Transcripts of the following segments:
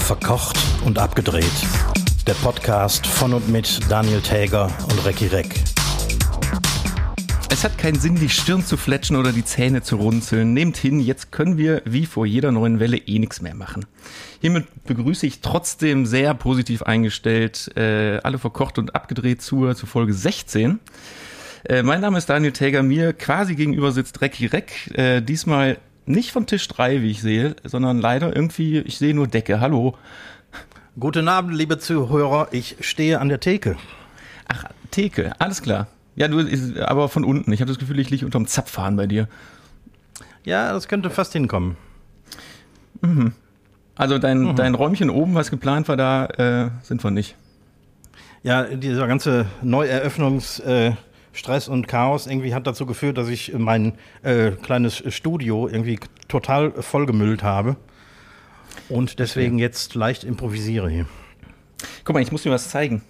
Verkocht und abgedreht. Der Podcast von und mit Daniel Täger und Recki Reck. Es hat keinen Sinn, die Stirn zu fletschen oder die Zähne zu runzeln. Nehmt hin, jetzt können wir wie vor jeder neuen Welle eh nichts mehr machen. Hiermit begrüße ich trotzdem sehr positiv eingestellt äh, alle verkocht und abgedreht zur, zur Folge 16. Äh, mein Name ist Daniel Täger, mir quasi gegenüber sitzt Recki Reck. Äh, diesmal nicht von Tisch 3, wie ich sehe, sondern leider irgendwie, ich sehe nur Decke. Hallo. Guten Abend, liebe Zuhörer. Ich stehe an der Theke. Ach, Theke, alles klar. Ja, du, aber von unten. Ich habe das Gefühl, ich liege unterm Zapfhahn bei dir. Ja, das könnte fast hinkommen. Mhm. Also dein, mhm. dein Räumchen oben, was geplant war, da äh, sind wir nicht. Ja, dieser ganze Neueröffnungsstress äh, und Chaos irgendwie hat dazu geführt, dass ich mein äh, kleines Studio irgendwie total vollgemüllt habe und deswegen jetzt leicht improvisiere hier. Guck mal, ich muss dir was zeigen.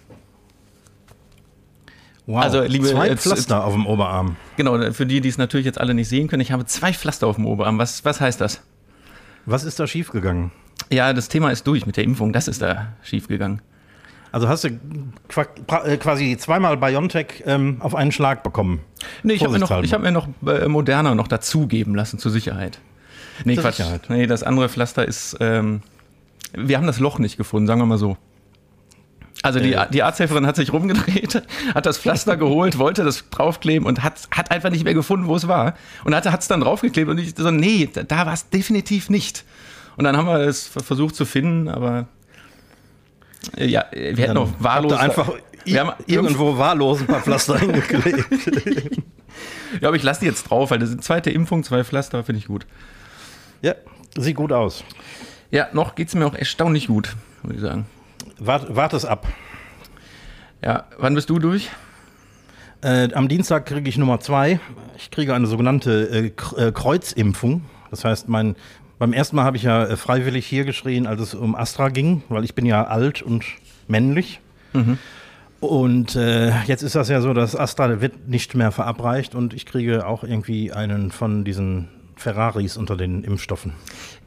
Wow, also, liebe, zwei Pflaster auf dem Oberarm. Genau, für die, die es natürlich jetzt alle nicht sehen können, ich habe zwei Pflaster auf dem Oberarm. Was, was heißt das? Was ist da schiefgegangen? Ja, das Thema ist durch mit der Impfung. Das ist da schiefgegangen. Also hast du äh, quasi zweimal Biontech ähm, auf einen Schlag bekommen? Nee, ich habe mir noch, hab mir noch äh, Moderna noch dazugeben lassen zur Sicherheit. Nee, zur Quatsch. Sicherheit. Nee, das andere Pflaster ist, ähm, wir haben das Loch nicht gefunden, sagen wir mal so. Also die, äh. die Arzthelferin hat sich rumgedreht, hat das Pflaster geholt, wollte das draufkleben und hat, hat einfach nicht mehr gefunden, wo es war. Und hat es dann draufgeklebt und ich so, nee, da, da war es definitiv nicht. Und dann haben wir es versucht zu finden, aber ja, wir hätten noch wahllos. einfach wir haben irgendwo wahllos ein paar Pflaster hingeklebt. ja, aber ich lasse die jetzt drauf, weil das ist zweite Impfung, zwei Pflaster, finde ich gut. Ja, sieht gut aus. Ja, noch geht es mir auch erstaunlich gut, würde ich sagen. Wart, wart es ab. Ja, wann bist du durch? Äh, am Dienstag kriege ich Nummer zwei. Ich kriege eine sogenannte äh, äh, Kreuzimpfung. Das heißt, mein, beim ersten Mal habe ich ja äh, freiwillig hier geschrien, als es um Astra ging, weil ich bin ja alt und männlich. Mhm. Und äh, jetzt ist das ja so, dass Astra wird nicht mehr verabreicht und ich kriege auch irgendwie einen von diesen Ferraris unter den Impfstoffen.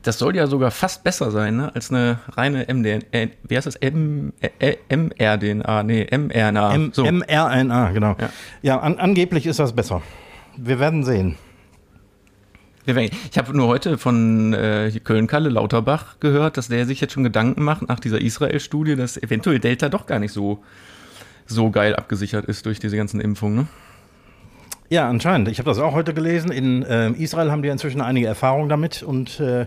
Das soll ja sogar fast besser sein, ne? als eine reine MDNA. Äh, wie heißt das? M, äh, mRDNA? Nee, mRNA. M, so. mRNA, genau. Ja, ja an, angeblich ist das besser. Wir werden sehen. Ich habe nur heute von äh, Köln-Kalle Lauterbach gehört, dass der sich jetzt schon Gedanken macht nach dieser Israel-Studie, dass eventuell Delta doch gar nicht so, so geil abgesichert ist durch diese ganzen Impfungen. Ne? Ja, anscheinend. Ich habe das auch heute gelesen. In äh, Israel haben die inzwischen einige Erfahrungen damit und äh,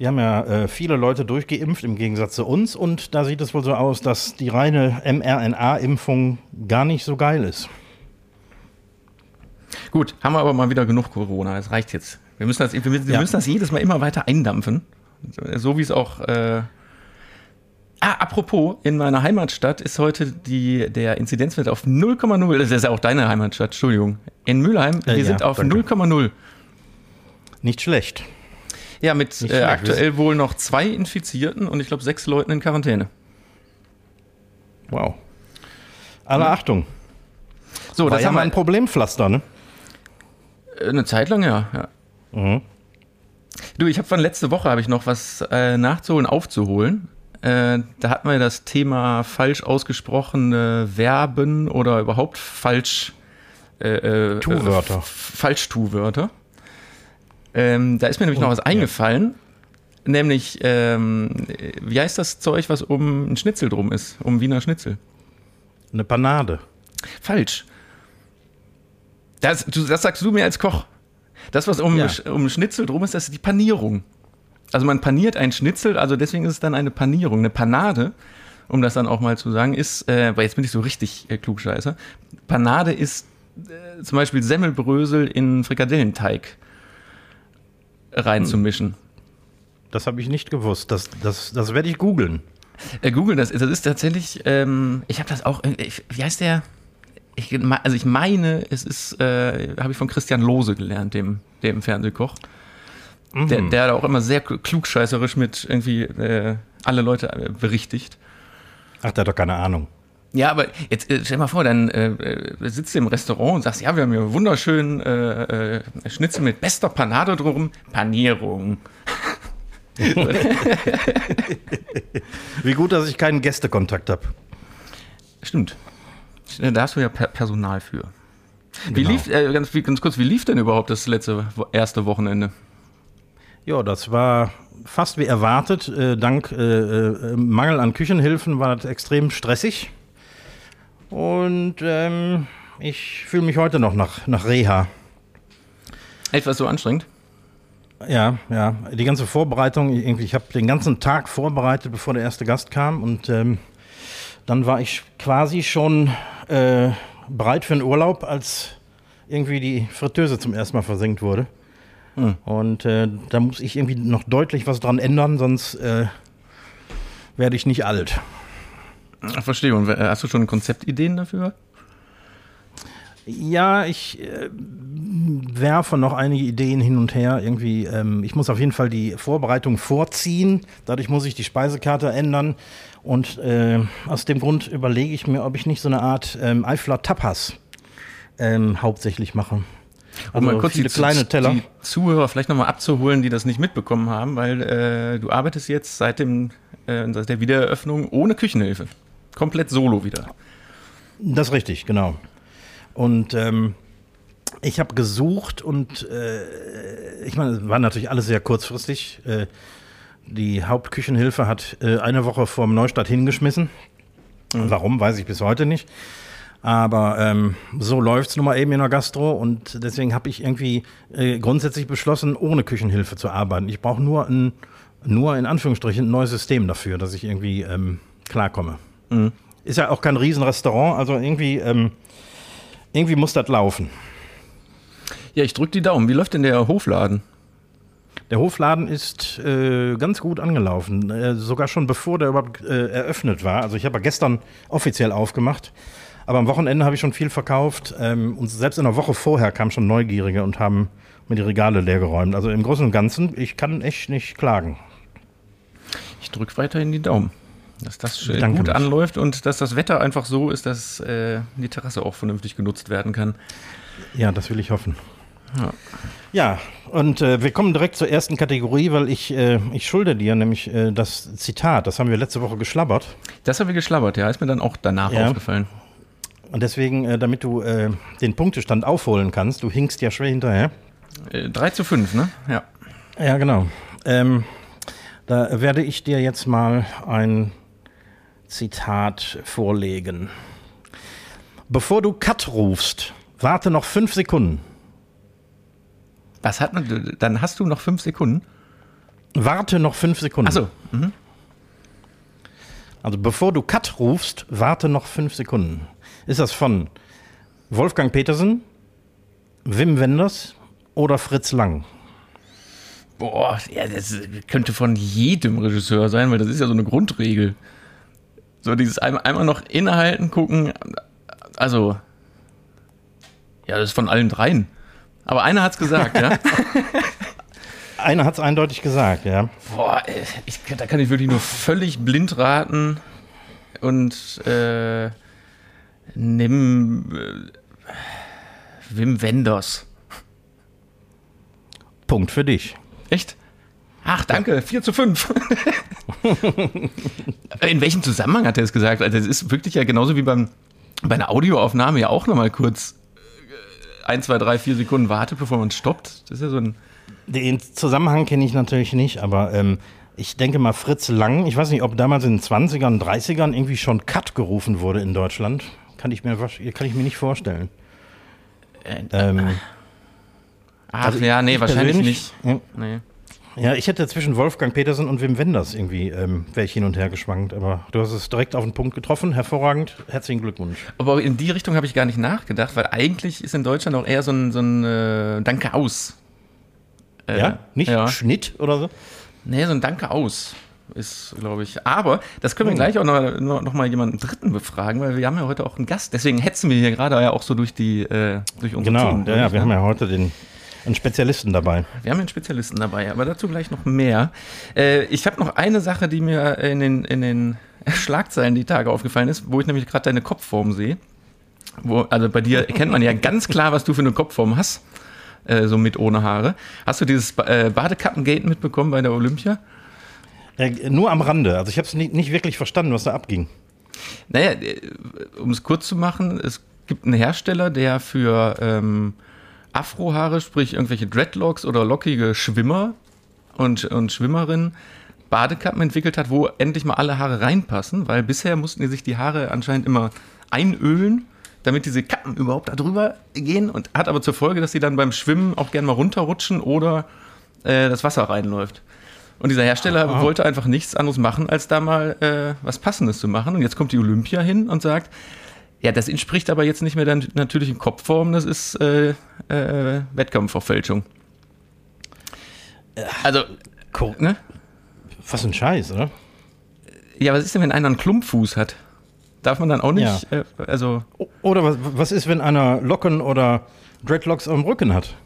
die haben ja äh, viele Leute durchgeimpft im Gegensatz zu uns und da sieht es wohl so aus, dass die reine mRNA-Impfung gar nicht so geil ist. Gut, haben wir aber mal wieder genug Corona. Das reicht jetzt. Wir müssen das, wir, wir ja. müssen das jedes Mal immer weiter eindampfen. So wie es auch äh, Ah, apropos, in meiner Heimatstadt ist heute die, der Inzidenzwert auf 0,0. Das ist ja auch deine Heimatstadt, Entschuldigung. In Mülheim, äh, wir ja, sind auf 0,0. Nicht schlecht. Ja, mit äh, schlecht. aktuell wohl noch zwei Infizierten und ich glaube sechs Leuten in Quarantäne. Wow. Alle ja. Achtung. So, War das ja haben wir ein Problempflaster, ne? Eine Zeit lang, ja. ja. Mhm. Du, ich habe von letzte Woche habe ich noch was äh, nachzuholen, aufzuholen. Äh, da hatten wir das Thema falsch ausgesprochene Verben oder überhaupt falsch äh, äh, Tu-Wörter. Falsch-Tu-Wörter. Ähm, da ist mir nämlich Und, noch was eingefallen. Ja. Nämlich, ähm, wie heißt das Zeug, was um ein Schnitzel drum ist? Um Wiener Schnitzel? Eine Panade. Falsch. Das, du, das sagst du mir als Koch. Das, was um, ja. um Schnitzel drum ist, das ist die Panierung. Also man paniert ein Schnitzel, also deswegen ist es dann eine Panierung. Eine Panade, um das dann auch mal zu sagen, ist, äh, weil jetzt bin ich so richtig äh, klugscheißer, Panade ist äh, zum Beispiel Semmelbrösel in Frikadellenteig reinzumischen. Hm. Das habe ich nicht gewusst. Das, das, das werde ich googeln. Äh, Google, das, das ist tatsächlich, ähm, ich habe das auch, äh, ich, wie heißt der? Ich, also ich meine, es ist, äh, habe ich von Christian Lose gelernt, dem, dem Fernsehkoch. Mhm. Der, der auch immer sehr klugscheißerisch mit irgendwie äh, alle Leute äh, berichtigt. Ach, der hat doch keine Ahnung. Ja, aber jetzt äh, stell mal vor, dann äh, äh, sitzt du im Restaurant und sagst, ja, wir haben hier wunderschönen äh, äh, Schnitzel mit bester Panade drum. Panierung. Wie gut, dass ich keinen Gästekontakt habe. Stimmt. Da hast du ja Personal für. Wie genau. lief, äh, ganz, ganz kurz, wie lief denn überhaupt das letzte, erste Wochenende? Ja, das war fast wie erwartet. Äh, dank äh, äh, Mangel an Küchenhilfen war das extrem stressig. Und ähm, ich fühle mich heute noch nach, nach Reha. Etwas so anstrengend? Ja, ja. Die ganze Vorbereitung, irgendwie, ich habe den ganzen Tag vorbereitet, bevor der erste Gast kam. Und ähm, dann war ich quasi schon äh, bereit für einen Urlaub, als irgendwie die Fritteuse zum ersten Mal versenkt wurde. Hm. Und äh, da muss ich irgendwie noch deutlich was dran ändern, sonst äh, werde ich nicht alt. Ich verstehe. Und hast du schon Konzeptideen dafür? Ja, ich äh, werfe noch einige Ideen hin und her. Irgendwie, ähm, ich muss auf jeden Fall die Vorbereitung vorziehen. Dadurch muss ich die Speisekarte ändern. Und äh, aus dem Grund überlege ich mir, ob ich nicht so eine Art ähm, Eifler Tapas ähm, hauptsächlich mache. Also um mal kurz viele die, kleine Teller. die Zuhörer vielleicht nochmal abzuholen, die das nicht mitbekommen haben, weil äh, du arbeitest jetzt seit, dem, äh, seit der Wiedereröffnung ohne Küchenhilfe. Komplett solo wieder. Das ist richtig, genau. Und ähm, ich habe gesucht und äh, ich meine, es war natürlich alles sehr kurzfristig. Äh, die Hauptküchenhilfe hat äh, eine Woche vor dem Neustart hingeschmissen. Mhm. Warum, weiß ich bis heute nicht. Aber ähm, so läuft es nun mal eben in der Gastro und deswegen habe ich irgendwie äh, grundsätzlich beschlossen, ohne Küchenhilfe zu arbeiten. Ich brauche nur ein, nur in Anführungsstrichen ein neues System dafür, dass ich irgendwie ähm, klarkomme. Mhm. Ist ja auch kein Riesenrestaurant, also irgendwie, ähm, irgendwie muss das laufen. Ja, ich drücke die Daumen. Wie läuft denn der Hofladen? Der Hofladen ist äh, ganz gut angelaufen, äh, sogar schon bevor der überhaupt äh, eröffnet war. Also ich habe gestern offiziell aufgemacht, aber am Wochenende habe ich schon viel verkauft ähm, und selbst in der Woche vorher kamen schon Neugierige und haben mir die Regale leergeräumt. Also im Großen und Ganzen, ich kann echt nicht klagen. Ich drücke weiterhin die Daumen, dass das Danke gut mich. anläuft und dass das Wetter einfach so ist, dass äh, die Terrasse auch vernünftig genutzt werden kann. Ja, das will ich hoffen. Ja, ja und äh, wir kommen direkt zur ersten Kategorie, weil ich, äh, ich schulde dir nämlich äh, das Zitat. Das haben wir letzte Woche geschlabbert. Das haben wir geschlabbert, ja. Ist mir dann auch danach ja. aufgefallen. Und deswegen, äh, damit du äh, den Punktestand aufholen kannst, du hinkst ja schwer hinterher. 3 äh, zu 5, ne? Ja. Ja, genau. Ähm, da werde ich dir jetzt mal ein Zitat vorlegen. Bevor du Cut rufst, warte noch fünf Sekunden. Was hat man? Dann hast du noch fünf Sekunden. Warte noch fünf Sekunden. Achso. Mhm. Also bevor du Cut rufst, warte noch fünf Sekunden. Ist das von Wolfgang Petersen, Wim Wenders oder Fritz Lang? Boah, ja, das könnte von jedem Regisseur sein, weil das ist ja so eine Grundregel. So dieses einmal noch innehalten, gucken. Also, ja, das ist von allen dreien. Aber einer hat es gesagt, ja? einer hat es eindeutig gesagt, ja. Boah, ich, da kann ich wirklich nur völlig blind raten und äh, nimm äh, Wim Wenders. Punkt für dich. Echt? Ach, danke, 4 zu 5. In welchem Zusammenhang hat er es gesagt? Also, es ist wirklich ja genauso wie beim, bei einer Audioaufnahme ja auch nochmal kurz 1, 2, 3, 4 Sekunden wartet, bevor man stoppt. Das ist ja so ein. Den Zusammenhang kenne ich natürlich nicht, aber ähm, ich denke mal, Fritz Lang, ich weiß nicht, ob damals in den 20ern, 30ern irgendwie schon Cut gerufen wurde in Deutschland. Kann ich mir, kann ich mir nicht vorstellen. Äh, ähm, Ach also ja, nee, wahrscheinlich nicht. Ja, nee. Ja, ich hätte zwischen Wolfgang Petersen und Wim Wenders irgendwie, ähm, wäre ich hin und her geschwankt, aber du hast es direkt auf den Punkt getroffen. Hervorragend. Herzlichen Glückwunsch. Aber in die Richtung habe ich gar nicht nachgedacht, weil eigentlich ist in Deutschland auch eher so ein, so ein äh, Danke aus. Äh, ja, nicht ja. Schnitt oder so? Nee, so ein Danke aus ist, glaube ich. Aber das können wir oh. gleich auch noch, noch, mal jemanden Dritten befragen, weil wir haben ja heute auch einen Gast. Deswegen hetzen wir hier gerade ja auch so durch die äh, durch unsere Genau, Themen, ja, ja, wir ne? haben ja heute den einen Spezialisten dabei. Wir haben einen Spezialisten dabei, aber dazu gleich noch mehr. Äh, ich habe noch eine Sache, die mir in den, in den Schlagzeilen die Tage aufgefallen ist, wo ich nämlich gerade deine Kopfform sehe. Wo, also bei dir erkennt man ja ganz klar, was du für eine Kopfform hast. Äh, so mit ohne Haare. Hast du dieses äh, Badekappengate mitbekommen bei der Olympia? Äh, nur am Rande. Also ich habe es nicht, nicht wirklich verstanden, was da abging. Naja, äh, um es kurz zu machen, es gibt einen Hersteller, der für ähm, Afrohaare, sprich irgendwelche Dreadlocks oder lockige Schwimmer und, und Schwimmerinnen, Badekappen entwickelt hat, wo endlich mal alle Haare reinpassen, weil bisher mussten die sich die Haare anscheinend immer einölen, damit diese Kappen überhaupt da drüber gehen und hat aber zur Folge, dass sie dann beim Schwimmen auch gerne mal runterrutschen oder äh, das Wasser reinläuft. Und dieser Hersteller ah. wollte einfach nichts anderes machen, als da mal äh, was Passendes zu machen. Und jetzt kommt die Olympia hin und sagt, ja, das entspricht aber jetzt nicht mehr der natürlichen Kopfform, das ist äh, äh, Wettkampfverfälschung. Also, cool. ne? Was ein Scheiß, oder? Ja, was ist denn, wenn einer einen Klumpfuß hat? Darf man dann auch nicht, ja. äh, also... Oder was, was ist, wenn einer Locken oder Dreadlocks am Rücken hat?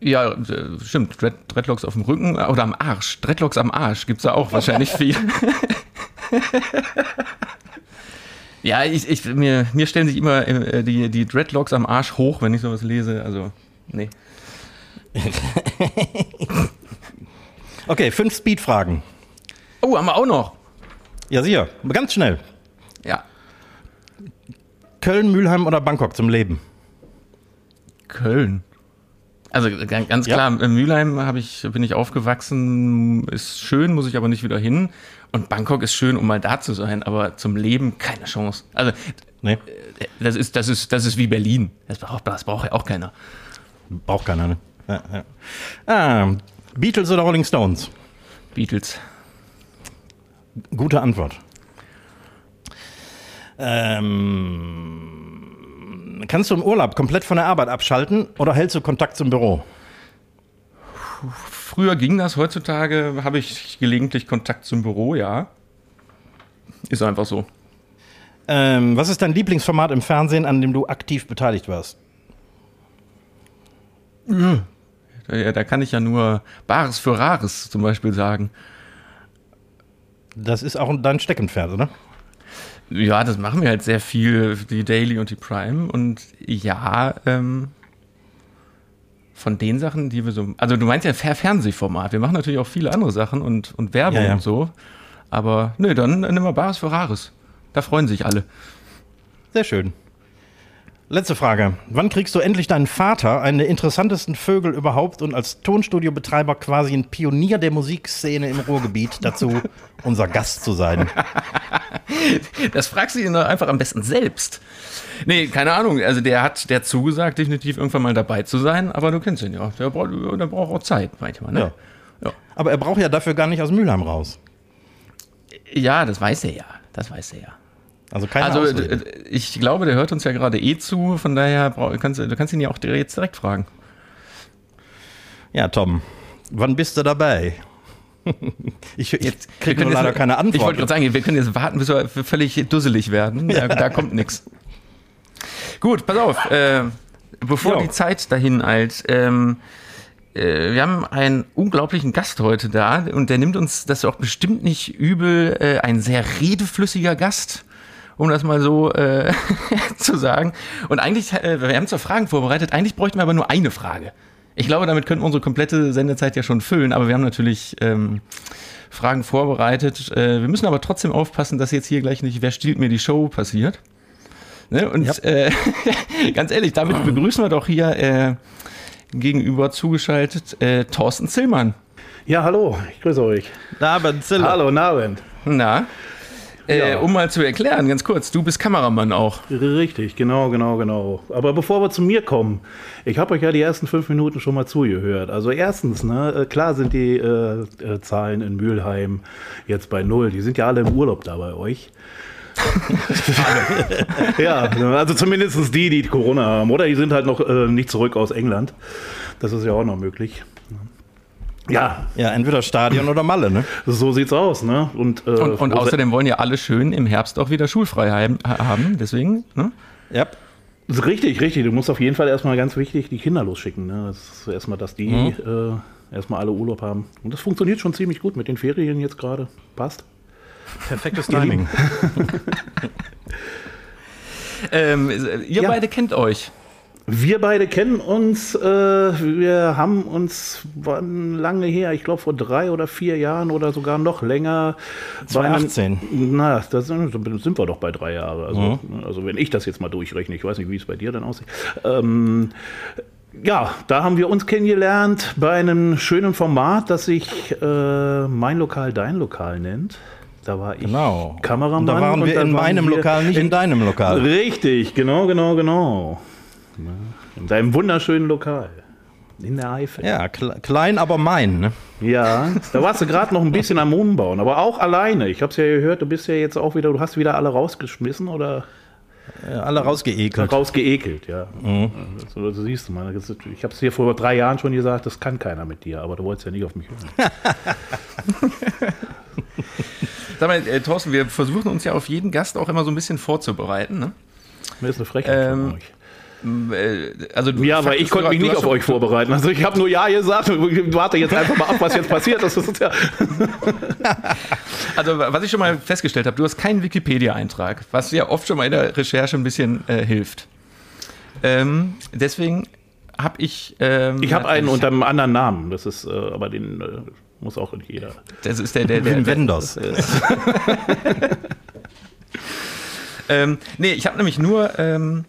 Ja, äh, stimmt. Dread, Dreadlocks auf dem Rücken oder am Arsch. Dreadlocks am Arsch gibt es da auch wahrscheinlich viel. ja, ich, ich, mir, mir stellen sich immer äh, die, die Dreadlocks am Arsch hoch, wenn ich sowas lese. Also, nee. okay, fünf Speed-Fragen. Oh, haben wir auch noch. Ja, sicher. Ganz schnell. Ja. Köln, Mülheim oder Bangkok zum Leben? Köln. Also ganz klar, ja. in Mülheim ich, bin ich aufgewachsen, ist schön, muss ich aber nicht wieder hin. Und Bangkok ist schön, um mal da zu sein, aber zum Leben keine Chance. Also nee. Äh, das, ist, das, ist, das ist wie Berlin. Das braucht, das braucht ja auch keiner. Braucht keiner, ne? Ja, ja. Ah, Beatles oder Rolling Stones? Beatles. Gute Antwort. Ähm kannst du im Urlaub komplett von der Arbeit abschalten oder hältst du Kontakt zum Büro? Früher ging das, heutzutage habe ich gelegentlich Kontakt zum Büro, ja. Ist einfach so. Ähm, was ist dein Lieblingsformat im Fernsehen, an dem du aktiv beteiligt warst? Ja, da kann ich ja nur Bares für Rares zum Beispiel sagen. Das ist auch dein Steckenpferd, oder? Ja, das machen wir halt sehr viel, die Daily und die Prime. Und ja, ähm, von den Sachen, die wir so. Also, du meinst ja Fernsehformat. Wir machen natürlich auch viele andere Sachen und, und Werbung ja, ja. und so. Aber nö, dann nimm mal Bares für Rares. Da freuen sich alle. Sehr schön. Letzte Frage. Wann kriegst du endlich deinen Vater, einen der interessantesten Vögel überhaupt und als Tonstudiobetreiber quasi ein Pionier der Musikszene im Ruhrgebiet, dazu unser Gast zu sein? Das fragst du ihn doch einfach am besten selbst. Nee, keine Ahnung. Also der hat, der zugesagt, definitiv irgendwann mal dabei zu sein, aber du kennst ihn ja. Der braucht, der braucht auch Zeit manchmal, ne? Ja. ja. Aber er braucht ja dafür gar nicht aus Mülheim raus. Ja, das weiß er ja. Das weiß er ja. Also keine Also Ausrede. ich glaube, der hört uns ja gerade eh zu, von daher kannst du kannst ihn ja auch jetzt direkt fragen. Ja, Tom, wann bist du dabei? ich, ich kriege nur leider keine Antwort. Ich wollte gerade sagen, wir können jetzt warten, bis wir völlig dusselig werden. Da, da kommt nichts. Gut, pass auf. Äh, bevor jo. die Zeit dahin eilt, ähm, äh, wir haben einen unglaublichen Gast heute da und der nimmt uns das auch bestimmt nicht übel. Äh, ein sehr redeflüssiger Gast um das mal so äh, zu sagen. Und eigentlich, äh, wir haben zwar Fragen vorbereitet, eigentlich bräuchten wir aber nur eine Frage. Ich glaube, damit könnten wir unsere komplette Sendezeit ja schon füllen, aber wir haben natürlich ähm, Fragen vorbereitet. Äh, wir müssen aber trotzdem aufpassen, dass jetzt hier gleich nicht, wer stiehlt mir die Show passiert. Ne? Und ja. äh, ganz ehrlich, damit begrüßen wir doch hier äh, gegenüber zugeschaltet äh, Thorsten Zillmann. Ja, hallo, ich grüße euch. Abend, Ziller. Hallo, Abend. Na? Äh, ja. Um mal zu erklären, ganz kurz, du bist Kameramann auch. Richtig, genau, genau, genau. Aber bevor wir zu mir kommen, ich habe euch ja die ersten fünf Minuten schon mal zugehört. Also erstens, ne, äh, klar sind die äh, äh, Zahlen in Mülheim jetzt bei null. Die sind ja alle im Urlaub da bei euch. ja, also zumindest die, die Corona haben. Oder die sind halt noch äh, nicht zurück aus England. Das ist ja auch noch möglich. Ja. Ja, entweder Stadion oder Malle, ne? So sieht's aus, ne? Und, äh, und, und außerdem wollen ja alle schön im Herbst auch wieder schulfrei haben, deswegen, ne? Ja. Richtig, richtig. Du musst auf jeden Fall erstmal ganz wichtig die Kinder losschicken. Ne? Das ist erstmal, dass die mhm. äh, erstmal alle Urlaub haben. Und das funktioniert schon ziemlich gut mit den Ferien jetzt gerade. Passt. Perfektes Timing. ähm, ihr ja. beide kennt euch. Wir beide kennen uns, äh, wir haben uns wann lange her, ich glaube vor drei oder vier Jahren oder sogar noch länger. 2018. Einem, na, da sind, sind, wir doch bei drei Jahren. Also, mhm. also wenn ich das jetzt mal durchrechne, ich weiß nicht, wie es bei dir dann aussieht. Ähm, ja, da haben wir uns kennengelernt bei einem schönen Format, das sich äh, Mein Lokal, Dein Lokal nennt. Da war ich genau. Kameramann. Und da waren wir in meinem Lokal, nicht in, in deinem Lokal. Richtig, genau, genau, genau. In deinem wunderschönen Lokal. In der Eifel. Ja, klein, aber mein. Ne? Ja, da warst du gerade noch ein bisschen am Umbauen, aber auch alleine. Ich habe es ja gehört, du bist ja jetzt auch wieder, du hast wieder alle rausgeschmissen oder? Ja, alle rausgeekelt. Rausgeekelt, ja. Mhm. So, das siehst du mal. Ich habe es dir vor drei Jahren schon gesagt, das kann keiner mit dir, aber du wolltest ja nicht auf mich hören. Sag mal, äh, Thorsten, wir versuchen uns ja auf jeden Gast auch immer so ein bisschen vorzubereiten. Ne? Mir ist eine Frechheit ähm, von euch. Äh, also du, ja, aber ich konnte mich nicht auf euch vorbereiten. Also ich habe nur Ja gesagt und warte jetzt einfach mal ab, was jetzt passiert. Das ist ja also was ich schon mal festgestellt habe, du hast keinen Wikipedia-Eintrag, was ja oft schon mal in der Recherche ein bisschen äh, hilft. Ähm, deswegen habe ich... Ähm, ich habe einen unter einem anderen Namen. Das ist äh, aber den... Äh, muss auch nicht jeder. Das ist der, der, der, der Wenders. ähm, nee, ich habe nämlich nur ähm,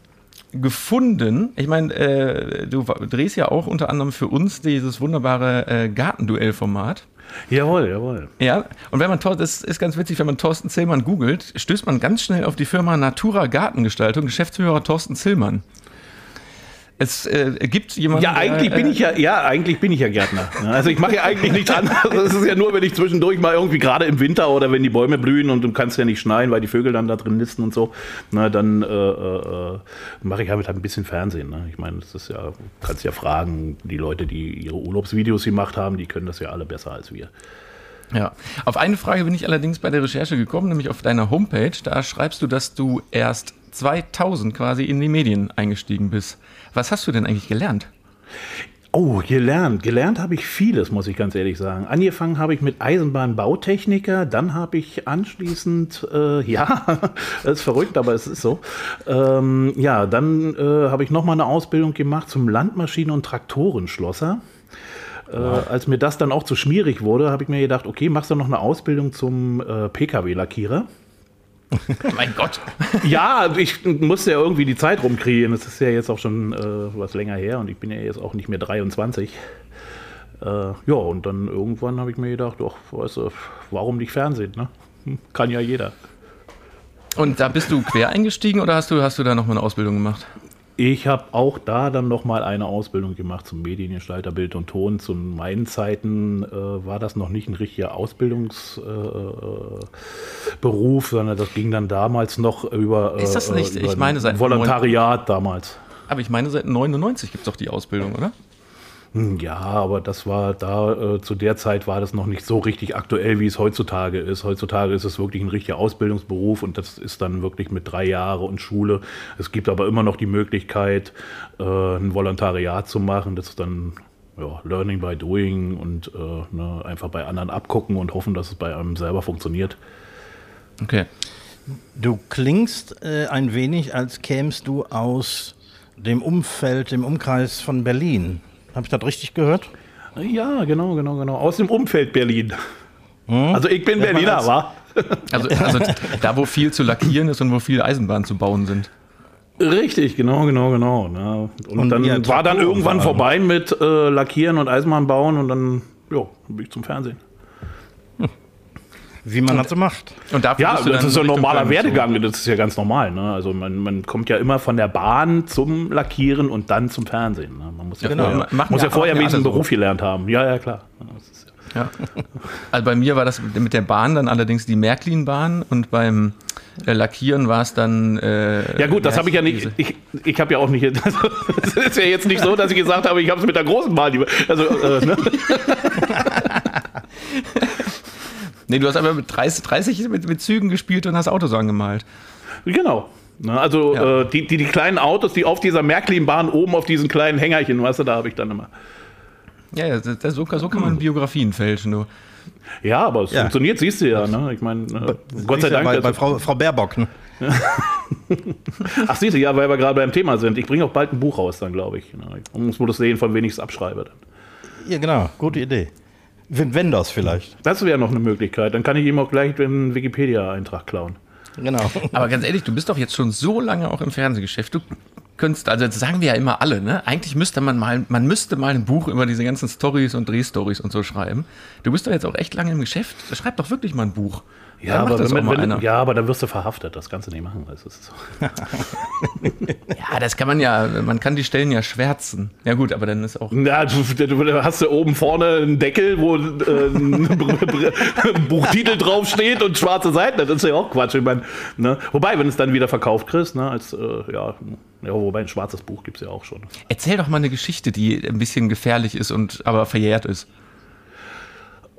gefunden. Ich meine, äh, du drehst ja auch unter anderem für uns dieses wunderbare äh, Gartenduell-Format. Jawohl, jawohl. Ja, und wenn man, das ist ganz witzig, wenn man Thorsten Zillmann googelt, stößt man ganz schnell auf die Firma Natura Gartengestaltung, Geschäftsführer Thorsten Zillmann. Es äh, gibt jemanden. Ja, eigentlich der, bin ich ja, ja, eigentlich bin ich ja Gärtner. Also ich mache ja eigentlich nichts anderes. Es ist ja nur, wenn ich zwischendurch mal irgendwie gerade im Winter oder wenn die Bäume blühen und du kannst ja nicht schneien, weil die Vögel dann da drin nisten und so, na, dann äh, äh, mache ich halt ein bisschen Fernsehen. Ne? Ich meine, das ist ja, du kannst ja fragen, die Leute, die ihre Urlaubsvideos gemacht haben, die können das ja alle besser als wir. Ja, auf eine Frage bin ich allerdings bei der Recherche gekommen, nämlich auf deiner Homepage. Da schreibst du, dass du erst 2000 quasi in die Medien eingestiegen bist. Was hast du denn eigentlich gelernt? Oh, gelernt. Gelernt habe ich vieles, muss ich ganz ehrlich sagen. Angefangen habe ich mit Eisenbahnbautechniker, dann habe ich anschließend, äh, ja, das ist verrückt, aber es ist so. Ähm, ja, dann äh, habe ich nochmal eine Ausbildung gemacht zum Landmaschinen- und Traktorenschlosser. Äh, als mir das dann auch zu schmierig wurde, habe ich mir gedacht, okay, machst du noch eine Ausbildung zum äh, Pkw-Lackierer. mein Gott. ja, ich musste ja irgendwie die Zeit rumkriegen. Das ist ja jetzt auch schon äh, was länger her und ich bin ja jetzt auch nicht mehr 23. Äh, ja, und dann irgendwann habe ich mir gedacht, doch, weißt du, warum nicht Fernsehen? Ne? Kann ja jeder. Und da bist du quer eingestiegen oder hast du, hast du da nochmal eine Ausbildung gemacht? Ich habe auch da dann noch mal eine Ausbildung gemacht zum Mediengestalter Bild und Ton. Zu meinen Zeiten äh, war das noch nicht ein richtiger Ausbildungsberuf, äh, sondern das ging dann damals noch über, Ist das nicht? Äh, ich meine, seit Volontariat damals. Aber ich meine, seit 99 gibt es doch die Ausbildung, oder? Hm, ja, aber das war da, äh, zu der Zeit war das noch nicht so richtig aktuell, wie es heutzutage ist. Heutzutage ist es wirklich ein richtiger Ausbildungsberuf und das ist dann wirklich mit drei Jahren und Schule. Es gibt aber immer noch die Möglichkeit, äh, ein Volontariat zu machen. Das ist dann ja, Learning by Doing und äh, ne, einfach bei anderen abgucken und hoffen, dass es bei einem selber funktioniert. Okay. Du klingst äh, ein wenig, als kämst du aus dem Umfeld, dem Umkreis von Berlin. Habe ich das richtig gehört? Ja, genau, genau, genau. Aus dem Umfeld Berlin. Hm? Also ich bin Berliner, wa? Also, also da, wo viel zu lackieren ist und wo viele Eisenbahnen zu bauen sind. Richtig, genau, genau, genau. Ne? Und, und, dann war dann irgendwann vorbei mit äh, Lackieren und Eisenbahn bauen und dann, ja, bin ich zum Fernsehen. Wie man und, das so macht. Und dafür ja, das ist ein normaler Werdegang, das ist ja ganz normal. Ne? Also man, man kommt ja immer von der Bahn zum Lackieren und dann zum Fernsehen. Ne? Man muss ja, genau. vorher, Machen muss ja vorher einen so. Beruf gelernt haben. Ja, ja, klar. Ja. Also bei mir war das mit der Bahn dann allerdings die Märklin-Bahn und beim äh, Lackieren war es dann. Äh, ja gut, das habe ich ja nicht. Ich, ich habe ja auch nicht. Es ist ja jetzt nicht so, dass ich gesagt habe, ich habe es mit der großen Bahn. Also, äh, ne? Nee, du hast aber mit 30, 30 mit, mit Zügen gespielt und hast Autos angemalt. Genau. Also Ja. äh, die, die, die kleinen Autos, die auf dieser Märklin-Bahn oben auf diesen kleinen Hängerchen, weißt du, da habe ich dann immer. Ja, ja das, das, so, so kann man Biografien fälschen. Du. Ja, aber es Ja. funktioniert, siehst du ja. Ne? Ich meine, äh, Gott sei Dank. Bei, also- bei Frau, Frau Baerbock. Ne? Ach, siehst du, ja, weil wir gerade beim Thema sind. Ich bringe auch bald ein Buch raus, dann glaube ich. Ne? Ich muss bloß sehen, von wem ich es abschreibe. Dann. Ja, genau. Gute Idee. Wim Wenders vielleicht. Das wäre noch eine Möglichkeit. Dann kann ich ihm auch gleich den Wikipedia-Eintrag klauen. Genau. Aber ganz ehrlich, du bist doch jetzt schon so lange auch im Fernsehgeschäft. Du könntest, also das sagen wir ja immer alle, ne? Eigentlich müsste man mal, man müsste mal ein Buch über diese ganzen Stories und Drehstories und so schreiben. Du bist doch jetzt auch echt lange im Geschäft. Schreib doch wirklich mal ein Buch. Ja, aber, wenn, wenn, ja, aber dann wirst du verhaftet. Das kannst du nicht machen. Das so. Ja, das kann man ja, man kann die Stellen ja schwärzen. Ja gut, aber dann ist auch. Ja, du, du hast du oben vorne einen Deckel, wo äh, ein Buchtitel draufsteht und schwarze Seiten. Das ist ja auch Quatsch. Ich mein, ne? Wobei, wenn es dann wieder verkauft kriegst, ne, als, äh, ja, ja, wobei ein schwarzes Buch gibt es ja auch schon. Erzähl doch mal eine Geschichte, die ein bisschen gefährlich ist und aber verjährt ist.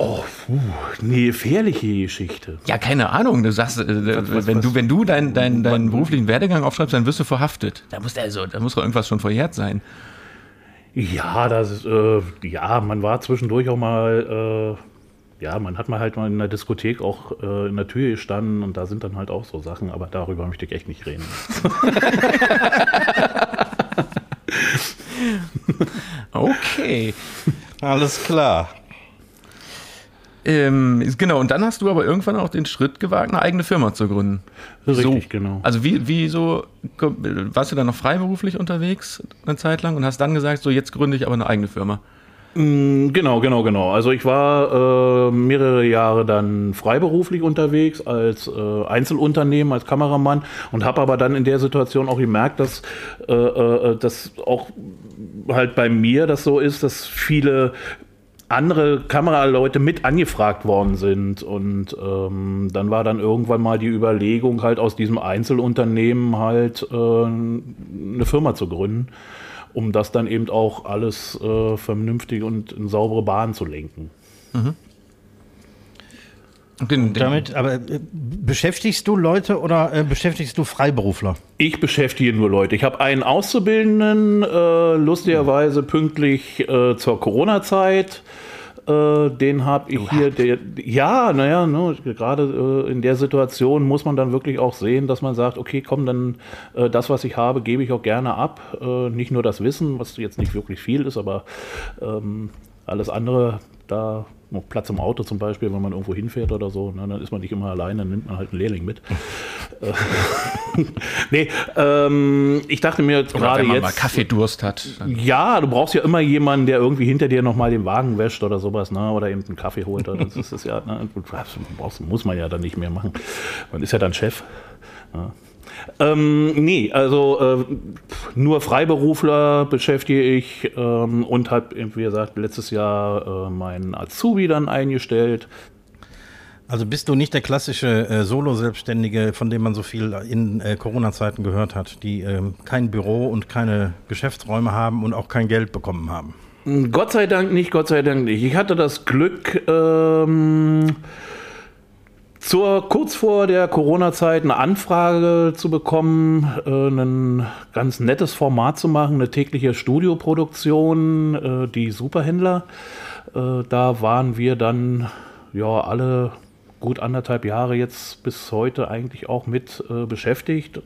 Oh, puh, eine gefährliche Geschichte. Ja, keine Ahnung. Du sagst, äh, was- wenn was- du, wenn du deinen dein, deinen beruflichen Werdegang aufschreibst, dann wirst du verhaftet. Da muss also, da muss doch irgendwas schon verjährt sein. Ja, das ist, äh, ja, man war zwischendurch auch mal, äh, ja, man hat mal halt mal in der Diskothek auch äh, in der Tür gestanden und da sind dann halt auch so Sachen, aber darüber möchte ich echt nicht reden. Okay. Alles klar. Ähm, genau, und dann hast du aber irgendwann auch den Schritt gewagt, eine eigene Firma zu gründen. Richtig, so. genau. Also wie, wie so, warst du dann noch freiberuflich unterwegs eine Zeit lang und hast dann gesagt, so jetzt gründe ich aber eine eigene Firma. Mm, Genau, genau, genau. Also ich war äh, mehrere Jahre dann freiberuflich unterwegs als äh, Einzelunternehmen, als Kameramann und habe aber dann in der Situation auch gemerkt, dass äh, äh, das auch halt bei mir das so ist, dass viele andere Kameraleute mit angefragt worden sind und ähm, dann war dann irgendwann mal die Überlegung halt aus diesem Einzelunternehmen halt äh, eine Firma zu gründen, um das dann eben auch alles äh, vernünftig und in saubere Bahnen zu lenken. Und den, den, Damit, aber äh, beschäftigst du Leute oder äh, beschäftigst du Freiberufler? Ich beschäftige nur Leute. Ich habe einen Auszubildenden, äh, lustigerweise pünktlich äh, zur Corona-Zeit. Äh, den habe ich hier. Der, ja, naja, ne, gerade äh, in der Situation muss man dann wirklich auch sehen, dass man sagt, okay, komm, dann äh, das, was ich habe, gebe ich auch gerne ab. Äh, nicht nur das Wissen, was jetzt nicht wirklich viel ist, aber ähm, alles andere, da noch Platz im Auto zum Beispiel, wenn man irgendwo hinfährt oder so, ne, dann ist man nicht immer allein, dann nimmt man halt einen Lehrling mit. Nee, ähm, ich dachte mir jetzt gerade wenn man jetzt. mal Kaffeedurst hat. Ja, du brauchst ja immer jemanden, der irgendwie hinter dir nochmal den Wagen wäscht oder sowas, ne? oder eben einen Kaffee holt. Das ist es ja, ne? das muss man ja dann nicht mehr machen. Man ist ja dann Chef. Ja. Ähm, nee, also äh, nur Freiberufler beschäftige ich ähm, und habe, wie gesagt, letztes Jahr äh, meinen Azubi dann eingestellt. Also bist du nicht der klassische äh, Solo-Selbstständige, von dem man so viel in äh, Corona-Zeiten gehört hat, die ähm, kein Büro und keine Geschäftsräume haben und auch kein Geld bekommen haben? Gott sei Dank nicht, Gott sei Dank nicht. Ich hatte das Glück, ähm, zur, kurz vor der Corona-Zeit eine Anfrage zu bekommen, äh, ein ganz nettes Format zu machen, eine tägliche Studioproduktion, äh, die Superhändler. Äh, da waren wir dann ja alle gut anderthalb Jahre jetzt bis heute eigentlich auch mit äh, beschäftigt.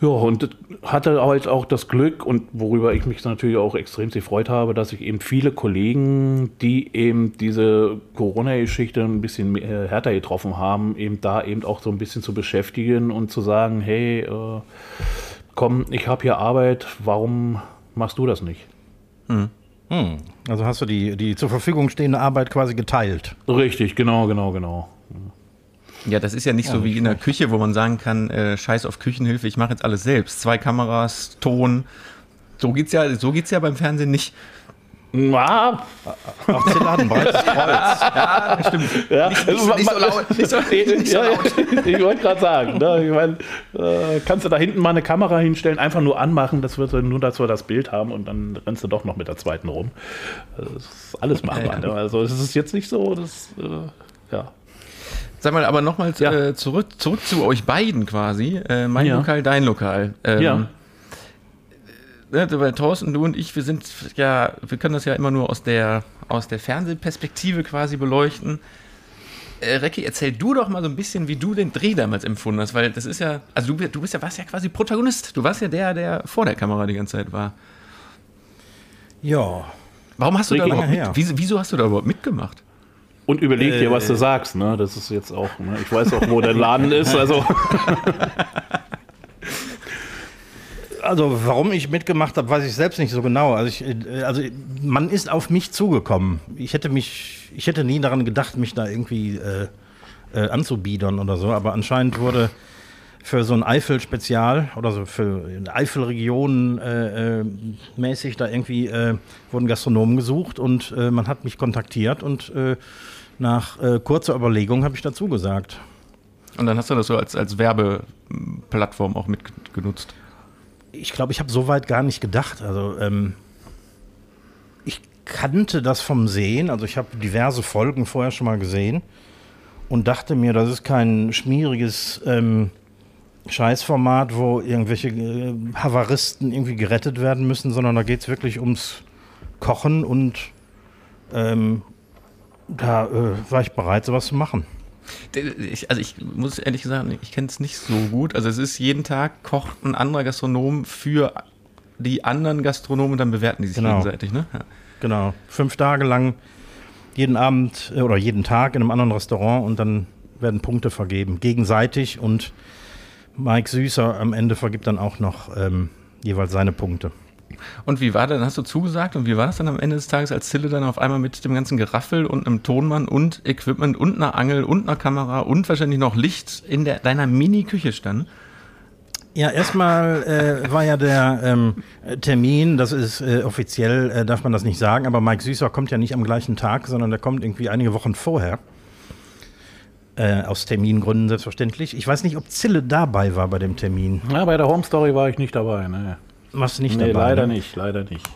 Ja, und hatte halt auch das Glück und worüber ich mich natürlich auch extrem gefreut habe, dass ich eben viele Kollegen, die eben diese Corona-Geschichte ein bisschen mehr- härter getroffen haben, eben da eben auch so ein bisschen zu beschäftigen und zu sagen, hey, äh, komm, ich habe hier Arbeit, warum machst du das nicht? Hm. Also hast du die, die zur Verfügung stehende Arbeit quasi geteilt. Richtig, genau, genau, genau. Ja, das ist ja nicht so wie in der Küche, wo man sagen kann, äh, scheiß auf Küchenhilfe, ich mache jetzt alles selbst. Zwei Kameras, Ton. So geht's ja, so geht's ja beim Fernsehen nicht. Ja, Auch Zilladen, breites Kreuz. Ja, Nicht- nicht so- nicht so laut, nicht so- nicht so ja, laut. Ich wollte gerade sagen, ne, ich mein, äh, kannst du da hinten mal eine Kamera hinstellen, einfach nur anmachen, das wird nur, dass wir das Bild haben und dann rennst du doch noch mit der zweiten rum. Das ist alles machbar. Ja, ja. Ne? Also es ist jetzt nicht so, dass, äh, ja. Sag mal, aber nochmal ja. äh, zurück, zurück zu euch beiden quasi. Äh, mein ja. Lokal, dein Lokal. Ähm, ja. Äh, bei Thorsten, du und ich, wir sind ja, wir können das ja immer nur aus der, aus der Fernsehperspektive quasi beleuchten. Äh, Recki, erzähl du doch mal so ein bisschen, wie du den Dreh damals empfunden hast, weil das ist ja, also du, du bist ja, warst ja quasi Protagonist. Du warst ja der, der vor der Kamera die ganze Zeit war. Ja. Warum hast du Ricky, da überhaupt mit, wieso, wieso hast du da überhaupt mitgemacht? Und überleg dir, was du äh. sagst, ne? Das ist jetzt auch, ne? ich weiß auch, wo der Laden ist, also. Also, warum ich mitgemacht habe, weiß ich selbst nicht so genau. Also, ich, äh, also man ist auf mich zugekommen. Ich hätte mich, ich hätte nie daran gedacht, mich da irgendwie äh, äh, anzubiedern oder so, aber anscheinend wurde für so ein Eifel-Spezial oder so für Eifelregion äh, äh, mäßig da irgendwie äh, wurden Gastronomen gesucht und äh, man hat mich kontaktiert und äh, nach äh, kurzer Überlegung habe ich dazu gesagt. Und dann hast du das so als, als Werbeplattform auch mitgenutzt? Ich glaube, ich habe so weit gar nicht gedacht. Also ähm, ich kannte das vom Sehen, also ich habe diverse Folgen vorher schon mal gesehen und dachte mir, das ist kein schmieriges ähm, Scheißformat, wo irgendwelche äh, Havaristen irgendwie gerettet werden müssen, sondern da geht es wirklich ums Kochen und ähm, da äh, war ich bereit, sowas zu machen. Ich, also ich muss ehrlich sagen, ich kenne es nicht so gut. Also es ist jeden Tag kocht ein anderer Gastronom für die anderen Gastronomen und dann bewerten die sich genau. gegenseitig, ne? Ja. Genau. Fünf Tage lang jeden Abend äh, oder jeden Tag in einem anderen Restaurant und dann werden Punkte vergeben, gegenseitig und Mike Süßer am Ende vergibt dann auch noch ähm, jeweils seine Punkte. Und wie war dann, hast du zugesagt und wie war das dann am Ende des Tages, als Zille dann auf einmal mit dem ganzen Geraffel und einem Tonmann und Equipment und einer Angel und einer Kamera und wahrscheinlich noch Licht in der, deiner Mini-Küche stand? Ja, erstmal äh, war ja der ähm, Termin, das ist äh, offiziell, äh, darf man das nicht sagen, aber Mike Süßer kommt ja nicht am gleichen Tag, sondern der kommt irgendwie einige Wochen vorher. Äh, aus Termingründen selbstverständlich. Ich weiß nicht, ob Zille dabei war bei dem Termin. Ja, bei der Home Story war ich nicht dabei. Ne. Du nicht nee, dabei? leider ne? nicht, leider nicht.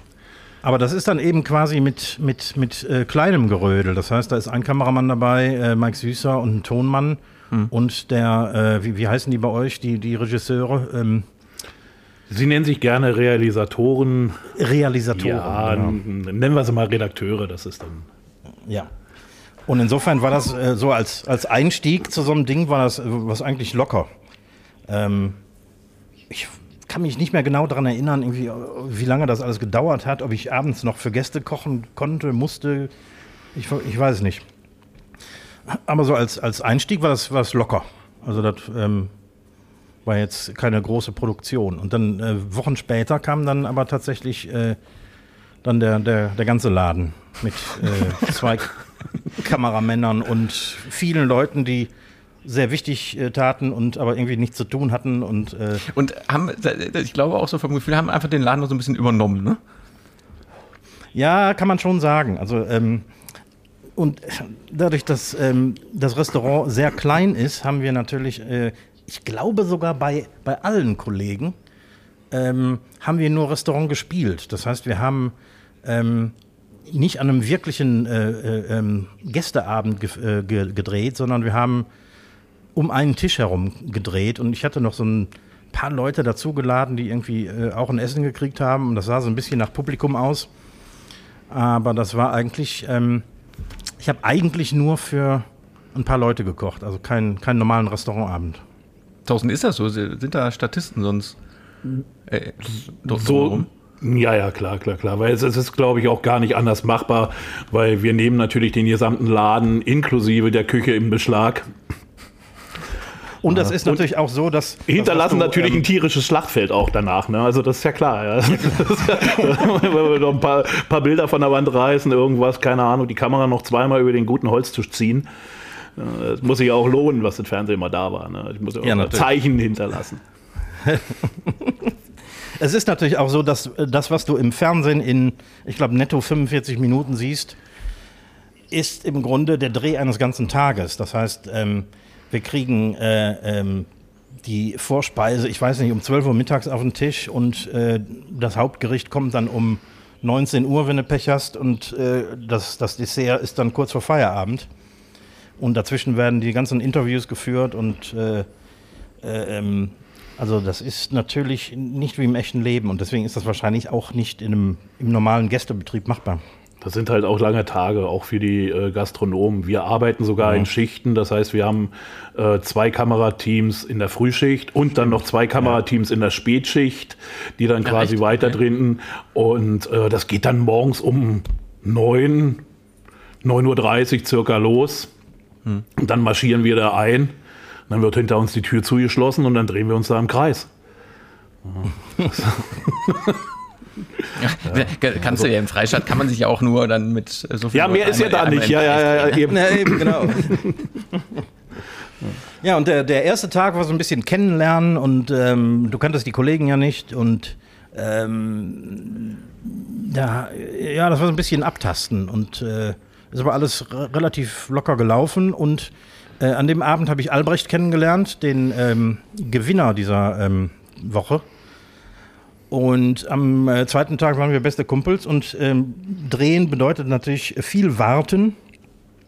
Aber das ist dann eben quasi mit, mit, mit äh, kleinem Gerödel. Das heißt, da ist ein Kameramann dabei, äh, Mike Süßer und ein Tonmann. Hm. Und der, äh, wie, wie heißen die bei euch, die, die Regisseure? Ähm, Sie nennen sich gerne Realisatoren. Realisatoren. Ja, genau. nennen wir sie mal Redakteure, das ist dann. Ja. Und insofern war das äh, so als, als Einstieg zu so einem Ding, war das äh, was eigentlich locker. Ähm, ich kann mich nicht mehr genau daran erinnern, irgendwie, wie lange das alles gedauert hat, ob ich abends noch für Gäste kochen konnte, musste. Ich, ich weiß es nicht. Aber so als, als Einstieg war das, war das locker. Also das ähm, war jetzt keine große Produktion. Und dann äh, Wochen später kam dann aber tatsächlich äh, dann der, der, der ganze Laden mit äh, zwei Kameramännern und vielen Leuten, die sehr wichtig äh, taten und aber irgendwie nichts zu tun hatten und äh und haben ich glaube auch so vom Gefühl haben einfach den Laden so ein bisschen übernommen ne? Ja kann man schon sagen. Also ähm, und dadurch dass ähm, das Restaurant sehr klein ist haben wir natürlich äh, ich glaube sogar bei bei allen Kollegen ähm, haben wir nur Restaurant gespielt. Das heißt wir haben ähm, nicht an einem wirklichen äh, äh, ähm, Gästeabend äh, ge gedreht, sondern wir haben um einen Tisch herum gedreht und ich hatte noch so ein paar Leute dazugeladen, die irgendwie äh, auch ein Essen gekriegt haben und das sah so ein bisschen nach Publikum aus. Aber das war eigentlich, ähm, ich habe eigentlich nur für ein paar Leute gekocht, also keinen kein normalen Restaurantabend. Tausend ist das so? Sind da Statisten sonst? Äh, so, rum? Ja, ja, klar, klar, klar. Weil es, es ist, glaube ich, auch gar nicht anders machbar, weil wir nehmen natürlich den gesamten Laden inklusive der Küche im Beschlag. Und das ist natürlich auch so, dass. Hinterlassen das, du, natürlich ähm, ein tierisches Schlachtfeld auch danach, ne? Also das ist ja klar. Ja. Wenn wir noch ein paar, paar, Bilder von der Wand reißen, irgendwas, keine Ahnung, die Kamera noch zweimal über den guten Holztisch ziehen. Das muss sich ja auch lohnen, was im Fernsehen immer da war. Ne? Ich muss ja auch ja, Zeichen hinterlassen. Es ist natürlich auch so, dass äh, das, was du im Fernsehen in, ich glaube, netto 45 Minuten siehst, ist im Grunde der Dreh eines ganzen Tages. Das heißt, ähm, wir kriegen äh, ähm, die Vorspeise, ich weiß nicht, um 12 Uhr mittags auf den Tisch und äh, das Hauptgericht kommt dann um 19 Uhr, wenn du Pech hast, und äh, das, das Dessert ist dann kurz vor Feierabend. Und dazwischen werden die ganzen Interviews geführt und äh, äh, ähm, also das ist natürlich nicht wie im echten Leben und deswegen ist das wahrscheinlich auch nicht in einem, im normalen Gästebetrieb machbar. Das sind halt auch lange Tage, auch für die äh, Gastronomen. Wir arbeiten sogar ja. in Schichten. Das heißt, wir haben äh, zwei Kamerateams in der Frühschicht und dann noch zwei Kamerateams in der Spätschicht, die dann ja, quasi weiterdrehen. Und äh, das geht dann morgens um neun, 9.30 Uhr circa los. Hm. Und dann marschieren wir da ein. Dann wird hinter uns die Tür zugeschlossen und dann drehen wir uns da im Kreis. Ja, kannst also, du ja im Freistaat kann man sich ja auch nur dann mit so viel. Ja, mehr ist ja da nicht. Ja, ja, ja, eben. Ja, eben, genau. ja, und der, der erste Tag war so ein bisschen kennenlernen und ähm, du kanntest die Kollegen ja nicht und ähm, ja, ja, das war so ein bisschen abtasten und äh, es war alles relativ locker gelaufen und äh, an dem Abend habe ich Albrecht kennengelernt, den ähm, Gewinner dieser ähm, Woche. Und am äh, zweiten Tag waren wir beste Kumpels und ähm, drehen bedeutet natürlich viel warten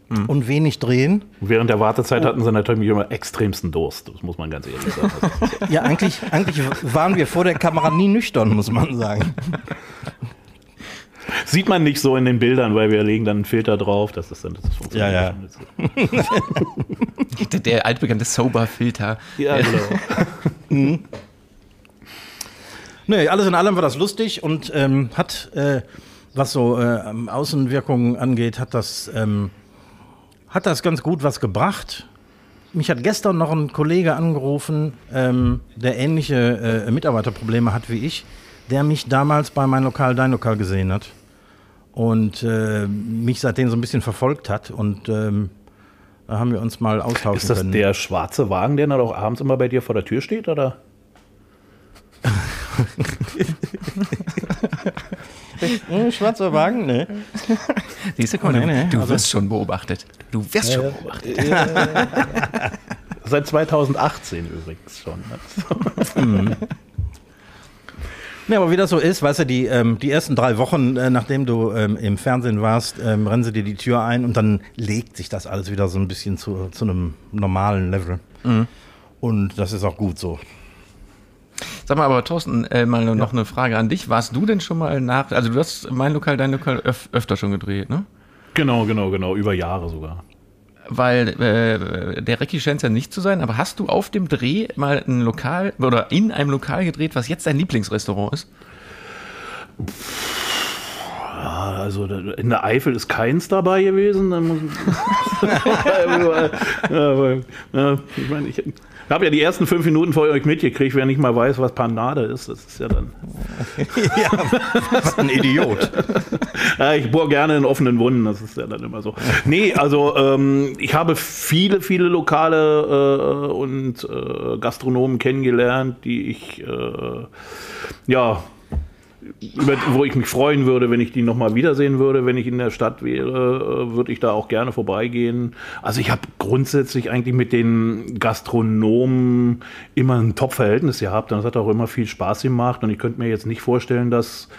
mhm. und wenig drehen. während der Wartezeit oh. hatten sie natürlich immer extremsten Durst, das muss man ganz ehrlich sagen. ja, eigentlich, eigentlich waren wir vor der Kamera nie nüchtern, muss man sagen. Sieht man nicht so in den Bildern, weil wir legen dann einen Filter drauf, dass das dann das funktioniert. Ja, ja. der altbekannte Sober-Filter. Ja, genau. Nee, alles in allem war das lustig und ähm, hat, äh, was so äh, Außenwirkungen angeht, hat das, ähm, hat das ganz gut was gebracht. Mich hat gestern noch ein Kollege angerufen, ähm, der ähnliche äh, Mitarbeiterprobleme hat wie ich, der mich damals bei meinem Lokal, dein Lokal gesehen hat und äh, mich seitdem so ein bisschen verfolgt hat und ähm, da haben wir uns mal austauschen können. Ist das können. der schwarze Wagen, der dann auch abends immer bei dir vor der Tür steht, oder? Hm, schwarzer Wagen, ne? Siehst du, oh, nee, nee. du also, wirst schon beobachtet. Du wirst äh, schon beobachtet. Äh, Seit 2018 übrigens schon. mhm. Ja, aber wie das so ist, weißt du, die, ähm, die ersten drei Wochen, äh, nachdem du ähm, im Fernsehen warst, ähm, rennen sie dir die Tür ein und dann legt sich das alles wieder so ein bisschen zu, zu einem normalen Level. Mhm. Und das ist auch gut so. Sag mal, aber Thorsten, äh, mal noch ja. eine Frage an dich. Warst du denn schon mal nach, also du hast mein Lokal, dein Lokal öf öfter schon gedreht, ne? Genau, genau, genau, über Jahre sogar weil äh, der Recki scheint es ja nicht zu sein, aber hast du auf dem Dreh mal ein Lokal oder in einem Lokal gedreht, was jetzt dein Lieblingsrestaurant ist? Ja, also in der Eifel ist keins dabei gewesen. Ich meine, ich, ich habe ja die ersten fünf Minuten vor euch mitgekriegt, wer nicht mal weiß, was Panade ist. Das ist ja dann. ja, was ein Idiot. ja, ich bohre gerne in offenen Wunden, das ist ja dann immer so. Nee, also ähm, ich habe viele, viele Lokale äh, und äh, Gastronomen kennengelernt, die ich äh, ja über, wo ich mich freuen würde, wenn ich die nochmal wiedersehen würde, wenn ich in der Stadt wäre, äh, würde ich da auch gerne vorbeigehen. Also ich habe grundsätzlich eigentlich mit den Gastronomen immer ein Top-Verhältnis gehabt und das hat auch immer viel Spaß gemacht und ich könnte mir jetzt nicht vorstellen, dass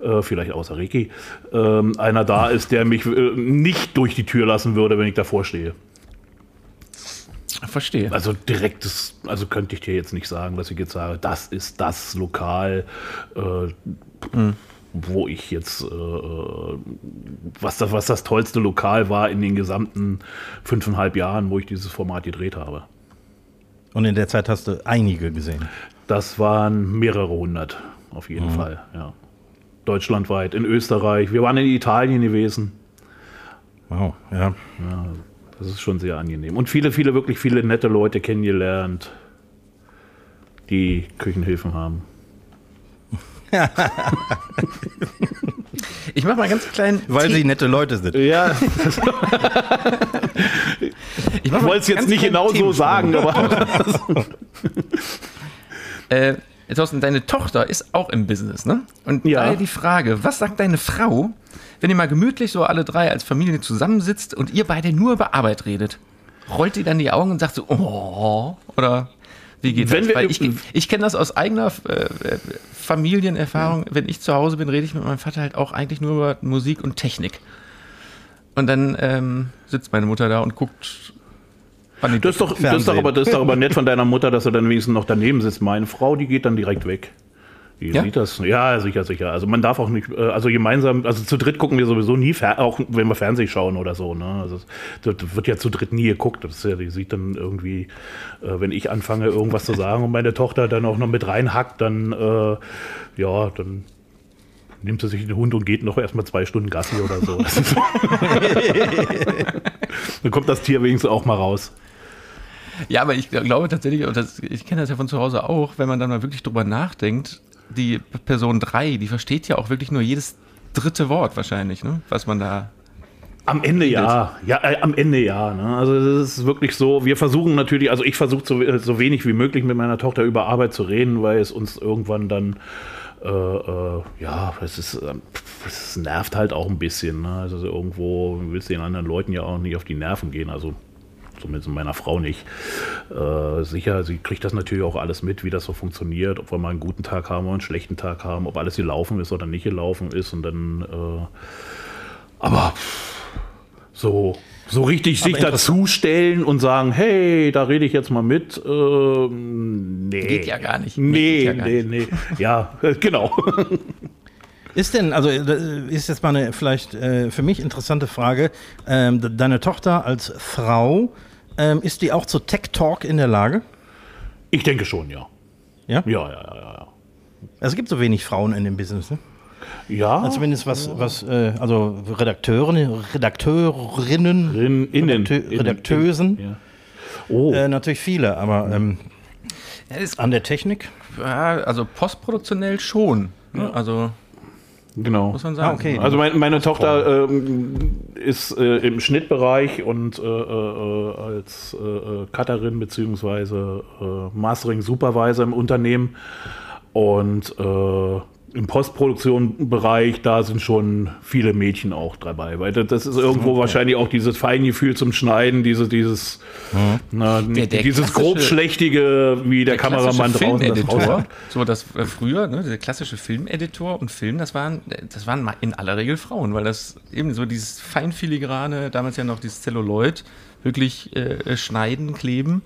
äh, vielleicht außer Ricky, äh, einer da ist, der mich äh, nicht durch die Tür lassen würde, wenn ich davor stehe. Verstehe. Also direktes, also könnte ich dir jetzt nicht sagen, dass ich jetzt sage, das ist das Lokal, äh, Mhm. Wo ich jetzt, äh, was, das, was das tollste Lokal war in den gesamten fünfeinhalb Jahren, wo ich dieses Format gedreht habe. Und in der Zeit hast du einige gesehen? Das waren mehrere hundert, auf jeden mhm. Fall, ja. Deutschlandweit, in Österreich. Wir waren in Italien gewesen. Wow, ja. ja. Das ist schon sehr angenehm. Und viele, viele, wirklich viele nette Leute kennengelernt, die Küchenhilfen haben. ich mach mal ganz klein. Weil T sie nette Leute sind. Ja. ich, wollte es jetzt nicht genau so sagen, aber. äh, Thorsten, deine Tochter ist auch im Business, ne? Und ja. daher die Frage: Was sagt deine Frau, wenn ihr mal gemütlich so alle drei als Familie zusammensitzt und ihr beide nur über Arbeit redet? Rollt die dann die Augen und sagt so, oh, oder wie geht wenn das? Weil ich, ich kenne das aus eigener äh, Familienerfahrung. Wenn ich zu Hause bin, rede ich mit meinem Vater halt auch eigentlich nur über Musik und Technik. Und dann ähm, sitzt meine Mutter da und guckt Das ist, doch, das, ist doch aber, das ist doch aber nett von deiner Mutter, dass er dann wenigstens noch daneben sitzt. Meine Frau, die geht dann direkt weg. Die Ja? sieht das. Ja, sicher, sicher. Also man darf auch nicht, äh, also gemeinsam, also zu dritt gucken wir sowieso nie, auch wenn wir Fernsehen schauen oder so. Ne? Also es- das wird ja zu dritt nie geguckt. Das ist ja, die sieht dann irgendwie, äh, wenn ich anfange, irgendwas zu sagen und meine Tochter dann auch noch mit reinhackt, dann, äh, ja, dann nimmt sie sich den Hund und geht noch erstmal zwei Stunden Gassi oder so. Das dann kommt das Tier wenigstens auch mal raus. Ja, aber ich glaube tatsächlich, und das, ich kenne das ja von zu Hause auch, wenn man dann mal wirklich drüber nachdenkt, die Person 3, die versteht ja auch wirklich nur jedes dritte Wort wahrscheinlich, ne? was man da. Am Ende ja, ja, äh, am Ende ja. Ne? Also es ist wirklich so, wir versuchen natürlich, also ich versuche so, äh, so wenig wie möglich mit meiner Tochter über Arbeit zu reden, weil es uns irgendwann dann, äh, äh, ja, es ist, äh, es nervt halt auch ein bisschen. Ne? Also so irgendwo willst du den anderen Leuten ja auch nicht auf die Nerven gehen, also zumindest meiner Frau nicht. Äh, sicher, sie kriegt das natürlich auch alles mit, wie das so funktioniert, ob wir mal einen guten Tag haben oder einen schlechten Tag haben, ob alles gelaufen ist oder nicht gelaufen ist und dann, äh, aber so, so richtig sich dazustellen und sagen, hey, da rede ich jetzt mal mit. Ähm, nee. Geht ja gar nicht. Nee, Geht ja nee, nee. Ja, genau. Ist denn, also äh, ist jetzt mal eine vielleicht äh, für mich interessante Frage. Ähm, de- deine Tochter als Frau, ähm, ist die auch zu Tech Talk in der Lage? Ich denke schon, ja. Ja? Ja, ja, ja, ja. Also es gibt so wenig Frauen in dem Business, ne? Ja, Also zumindest was, was äh, also Redakteuren, Redakteurinnen, in, innen, Redakteu- innen, Redakteusen, Ja. Oh, äh, natürlich viele, aber ähm, Ja, ist, an der Technik? ja, also postproduktionell schon. Ne? Also genau. muss man sagen. Ah, okay. Also mein, meine Tochter ähm, ist äh, im Schnittbereich und äh, äh, als äh, äh, Cutterin beziehungsweise äh, Mastering Supervisor im Unternehmen und äh, im Postproduktion-Bereich, da sind schon viele Mädchen auch dabei, weil das- das ist irgendwo wahrscheinlich auch dieses Feingefühl zum Schneiden, diese, dieses, na, Der- der dieses grobschlächtige, wie der, Kameramann klassische draußen das Filmeditor, raus so das äh, früher, ne, der klassische Filmeditor und Film, das waren, das waren in aller Regel Frauen, weil das eben so dieses feinfiligrane, damals ja noch dieses Celluloid, wirklich äh, schneiden, kleben.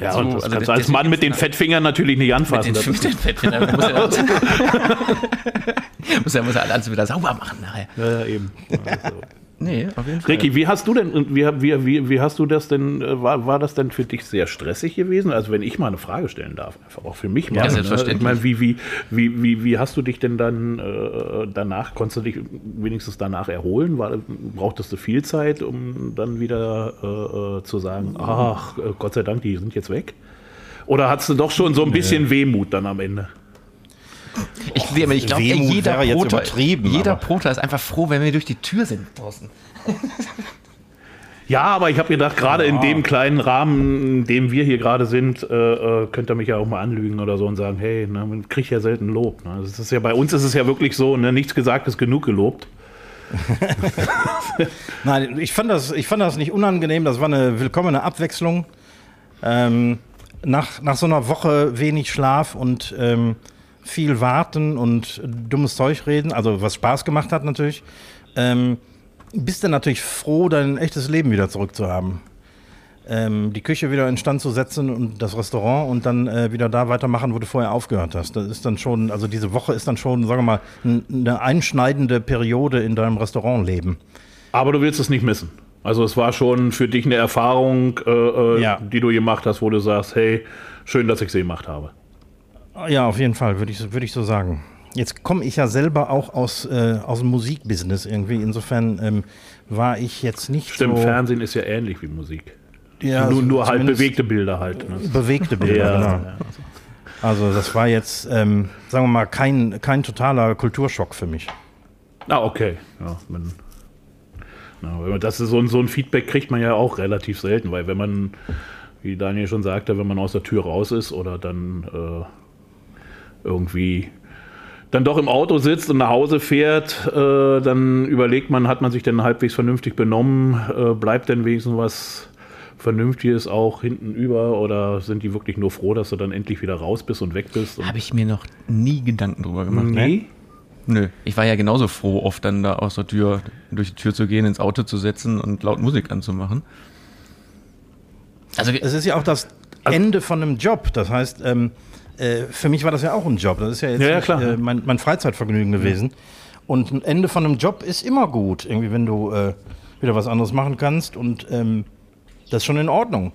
Ja, So, und das also kannst du als Mann mit den Fettfingern natürlich nicht Mit anfassen. den, Das mit den Fettfingern. Muss ja, muss ja, muss ja alles wieder sauber machen nachher. Ja, ja, eben. Also. Nee, auf jeden Fall. Ricky, wie hast du denn, wie, wie, wie, wie hast du das denn, äh, war, war das denn für dich sehr stressig gewesen? Also wenn ich mal eine Frage stellen darf, einfach auch für mich mal. Ja, ne? selbstverständlich. Ich meine, wie, wie, wie, wie, wie hast du dich denn dann äh, danach, konntest du dich wenigstens danach erholen? War, brauchtest du viel Zeit, um dann wieder äh, äh, zu sagen, ach, äh, Gott sei Dank, die sind jetzt weg? Oder hattest du doch schon so ein bisschen Wehmut dann am Ende? Ich, ich, ich glaube, jeder, wäre jetzt Proter, übertrieben, jeder Proter ist einfach froh, wenn wir durch die Tür sind draußen. Ja, aber ich habe gedacht, gerade in dem kleinen Rahmen, in dem wir hier gerade sind, äh, äh, könnt ihr mich ja auch mal anlügen oder so und sagen, hey, ne, man kriegt ja selten Lob. Ne? Das ist ja, bei uns ist es ja wirklich so, ne, nichts gesagt ist genug gelobt. Nein, ich fand, das, ich fand das nicht unangenehm, das war eine willkommene Abwechslung. Ähm, nach, nach so einer Woche wenig Schlaf und ähm, viel warten und dummes Zeug reden, also was Spaß gemacht hat natürlich, ähm, bist du natürlich froh, dein echtes Leben wieder zurückzuhaben. Ähm, die Küche wieder in Stand zu setzen und das Restaurant und dann äh, wieder da weitermachen, wo du vorher aufgehört hast. Das ist dann schon, also diese Woche ist dann schon, sagen wir mal, eine einschneidende Periode in deinem Restaurantleben. Aber du willst es nicht missen. Also es war schon für dich eine Erfahrung, äh, äh, Ja. die du gemacht hast, wo du sagst, hey, schön, dass ich sie gemacht habe. Ja, auf jeden Fall, würde ich, würd ich so sagen. Jetzt komme ich ja selber auch aus, äh, aus dem Musikbusiness irgendwie. Insofern ähm, war ich jetzt nicht Stimmt, so... Fernsehen ist ja ähnlich wie Musik. ja, nur nur halt bewegte Bilder halt. Ne? Bewegte Bilder, Ja, genau. ja. Also das war jetzt, ähm, sagen wir mal, kein, kein totaler Kulturschock für mich. Ah, okay. Ja, man, na, das ist so, ein- so ein Feedback kriegt man ja auch relativ selten, weil wenn man, wie Daniel schon sagte, wenn man aus der Tür raus ist oder dann äh, irgendwie dann doch im Auto sitzt und nach Hause fährt, äh, dann überlegt man, hat man sich denn halbwegs vernünftig benommen, äh, bleibt denn wenigstens was Vernünftiges auch hinten über oder sind die wirklich nur froh, dass du dann endlich wieder raus bist und weg bist? Habe ich mir noch nie Gedanken drüber gemacht. nee? Nö, ich war ja genauso froh, oft dann da aus der Tür, durch die Tür zu gehen, ins Auto zu setzen und laut Musik anzumachen. Also es ist ja auch das also Ende von einem Job. Das heißt, ähm, äh, für mich war das ja auch ein Job. Das ist ja jetzt ja, ja, nicht, äh, mein, mein, Freizeitvergnügen gewesen. Ja. Und ein Ende von einem Job ist immer gut, irgendwie, wenn du äh, wieder was anderes machen kannst. Und ähm, das ist schon in Ordnung.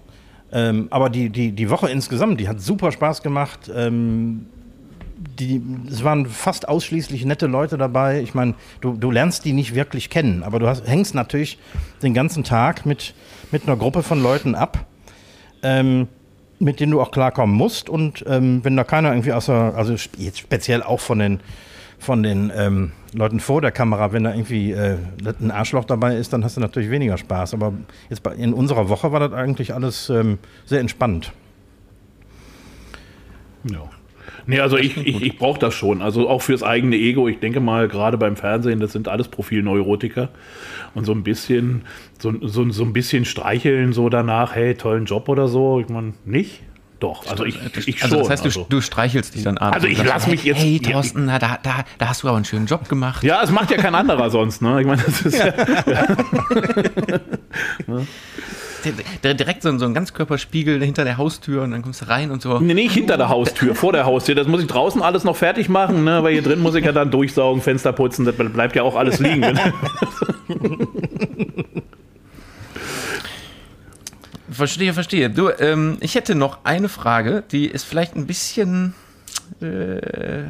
Ähm, aber die, die, die Woche insgesamt, die hat super Spaß gemacht. Ähm, die, es waren fast ausschließlich nette Leute dabei. Ich meine, du, du lernst die nicht wirklich kennen, aber du hast, hängst natürlich den ganzen Tag mit, mit einer Gruppe von Leuten ab. Ähm, mit denen du auch klarkommen musst. Und ähm, wenn da keiner irgendwie außer, also jetzt speziell auch von den, von den ähm, Leuten vor der Kamera, wenn da irgendwie äh, ein Arschloch dabei ist, dann hast du natürlich weniger Spaß. Aber jetzt bei, in unserer Woche war das eigentlich alles ähm, sehr entspannt. Ja. Nee, also ich, ich, ich brauche das schon. Also auch fürs eigene Ego. Ich denke mal, gerade beim Fernsehen, das sind alles Profilneurotiker. Und so ein bisschen, so, so, so ein bisschen streicheln so danach, hey, tollen Job oder so. Ich meine, nicht? Doch, also ich, ich also schon. Das heißt, du, also. du streichelst dich dann an. Also ich lasse mich jetzt. Hey, Thorsten, da, da, da hast du aber einen schönen Job gemacht. Ja, es macht ja kein anderer sonst, ne? Ich meine, das ist ja. ja. direkt so, so ein Ganzkörperspiegel hinter der Haustür und dann kommst du rein und so. Nee, nicht hinter der Haustür, vor der Haustür. Das muss ich draußen alles noch fertig machen, ne? weil hier drin muss ich ja dann durchsaugen, Fenster putzen, das bleibt ja auch alles liegen. verstehe, verstehe. Du, ähm, ich hätte noch eine Frage, die ist vielleicht ein bisschen. Äh,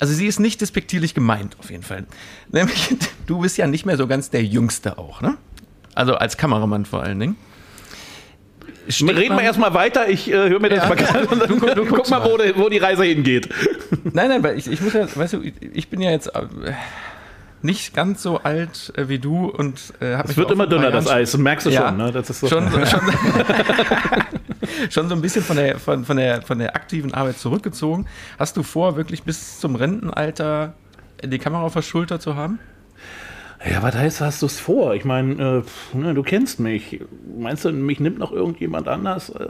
also sie ist nicht despektierlich gemeint, auf jeden Fall. Nämlich, du bist ja nicht mehr so ganz der Jüngste auch, ne? Also als Kameramann vor allen Dingen. Steht Reden wir erstmal weiter, ich äh, höre mir das ja, mal an. Du, du, guck mal, wo, wo, die Reise hingeht. Nein, nein, weil ich, ich muss ja, weißt du, ich bin ja jetzt äh, nicht ganz so alt äh, wie du und äh, habe Es wird immer dünner, das Eis, merkst du ja, schon, ne? Das ist so. Schon, schon, schon so ein bisschen von der, von, von, der, von der aktiven Arbeit zurückgezogen. Hast du vor, wirklich bis zum Rentenalter die Kamera auf der Schulter zu haben? Ja, was heißt, hast du es vor? Ich meine, äh, ne, du kennst mich. Meinst du, mich nimmt noch irgendjemand anders? Äh,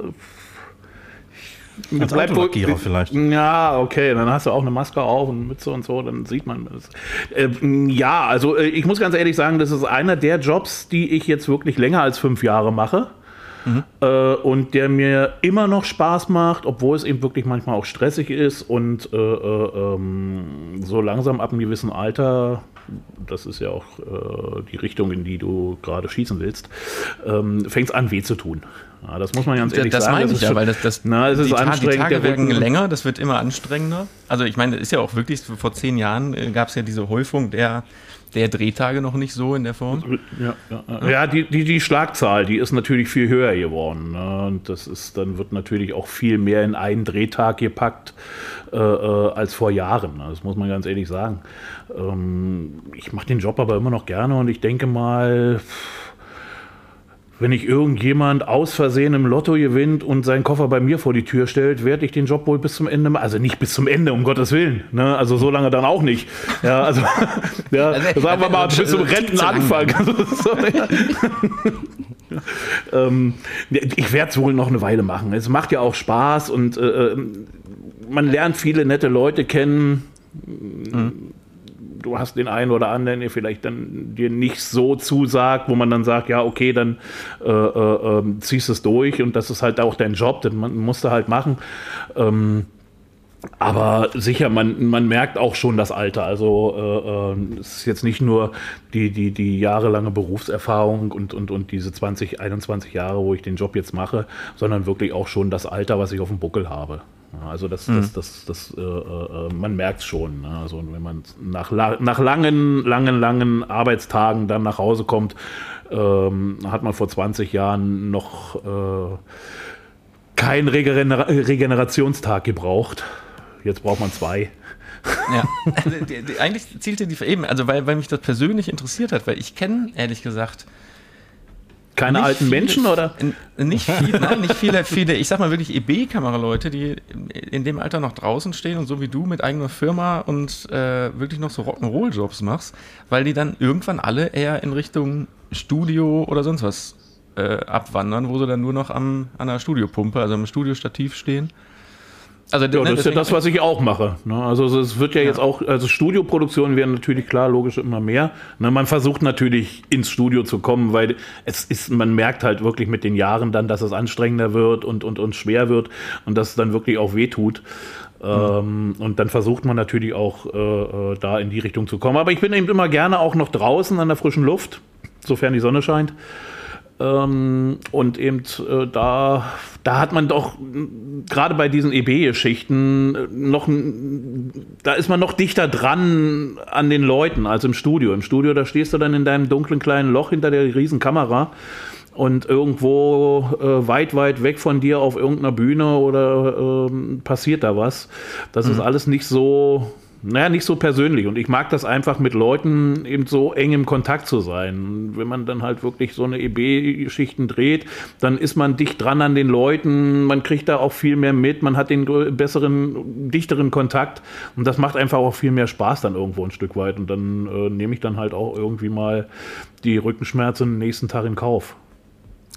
Als Autolackierer vielleicht. Ja, okay, dann hast du auch eine Maske auf und Mütze und so, dann sieht man das. Äh, ja, also äh, ich muss ganz ehrlich sagen, das ist einer der Jobs, die ich jetzt wirklich länger als fünf Jahre mache. Mhm. Äh, und der mir immer noch Spaß macht, obwohl es eben wirklich manchmal auch stressig ist und äh, äh, ähm, so langsam ab einem gewissen Alter das ist ja auch äh, die Richtung, in die du gerade schießen willst, ähm, fängt es an, weh zu tun. Ja, das muss man ganz ehrlich das sagen. Das meine ich ja, weil das, das, na, das die, ist anstrengend. Die Tage werden länger, das wird immer anstrengender. Also ich meine, ist ja auch wirklich, vor zehn Jahren äh, gab es ja diese Häufung der der Drehtage noch nicht so in der Form. Ja, ja, ja die, die, die Schlagzahl, die ist natürlich viel höher geworden. Ne? Und das ist, dann wird natürlich auch viel mehr in einen Drehtag gepackt äh, äh als vor Jahren. Ne? Das muss man ganz ehrlich sagen. Ähm, ich mache den Job aber immer noch gerne und ich denke mal, wenn ich irgendjemand aus Versehen im Lotto gewinnt und seinen Koffer bei mir vor die Tür stellt, werde ich den Job wohl bis zum Ende, also nicht bis zum Ende, um Gottes Willen, ne? also so lange dann auch nicht. Ja, also, ja, also, sagen wir mal bis zum Rentenanfang. ähm, ich werde es wohl noch eine Weile machen. Es macht ja auch Spaß und äh, äh man lernt viele nette Leute kennen. Mhm du hast den einen oder anderen, der vielleicht dann dir nicht so zusagt, wo man dann sagt, ja, okay, dann äh, äh, ähm, ziehst es durch und das ist halt auch dein Job, den man musst du halt machen. Ähm, aber sicher, man, man merkt auch schon das Alter. Also äh, äh, es ist jetzt nicht nur die, die, die jahrelange Berufserfahrung und, und, und diese 20, 21 Jahre, wo ich den Job jetzt mache, sondern wirklich auch schon das Alter, was ich auf dem Buckel habe. Also das, mhm. das, das, das, äh, äh, man merkt es schon. Ne? Also wenn man nach, nach langen, langen, langen Arbeitstagen dann nach Hause kommt, ähm, hat man vor 20 Jahren noch äh, keinen Regener Regenerationstag gebraucht. Jetzt braucht man zwei. Ja, also, eigentlich zielte die eben, also weil, weil mich das persönlich interessiert hat, weil ich kenne ehrlich gesagt keine alten viele, Menschen oder? Nicht viele, nein, nicht viele, viele, ich sag mal wirklich EB-Kameraleute, die in dem Alter noch draußen stehen und so wie du mit eigener Firma und äh, wirklich noch so Rock'n'Roll-Jobs machst, weil die dann irgendwann alle eher in Richtung Studio oder sonst was äh, abwandern, wo sie dann nur noch am, an der Studiopumpe, also am Studiostativ stehen Also, ja, das ist ja das, was ich auch mache. Ne? Also es wird ja, ja, jetzt auch, also Studioproduktionen werden natürlich klar, logisch immer mehr. Ne? Man versucht natürlich ins Studio zu kommen, weil es ist, man merkt halt wirklich mit den Jahren dann, dass es anstrengender wird und, und, und schwer wird und dass es dann wirklich auch wehtut. Mhm. Und dann versucht man natürlich auch äh, äh, da in die Richtung zu kommen. Aber ich bin eben immer gerne auch noch draußen an der frischen Luft, sofern die Sonne scheint. Ähm, und eben äh, da, da hat man doch gerade bei diesen EB-Geschichten äh, noch, da ist man noch dichter dran an den Leuten als im Studio. Im Studio, da stehst du dann in deinem dunklen kleinen Loch hinter der riesen Kamera und irgendwo äh, weit, weit weg von dir auf irgendeiner Bühne oder äh, passiert da was. Das mhm. ist alles nicht so naja, nicht so persönlich. Und ich mag das einfach mit Leuten eben so eng im Kontakt zu sein. Wenn man dann halt wirklich so eine EB-Geschichten dreht, dann ist man dicht dran an den Leuten, man kriegt da auch viel mehr mit, man hat den besseren, dichteren Kontakt und das macht einfach auch viel mehr Spaß dann irgendwo ein Stück weit. Und dann äh, nehme ich dann halt auch irgendwie mal die Rückenschmerzen nächsten Tag in Kauf.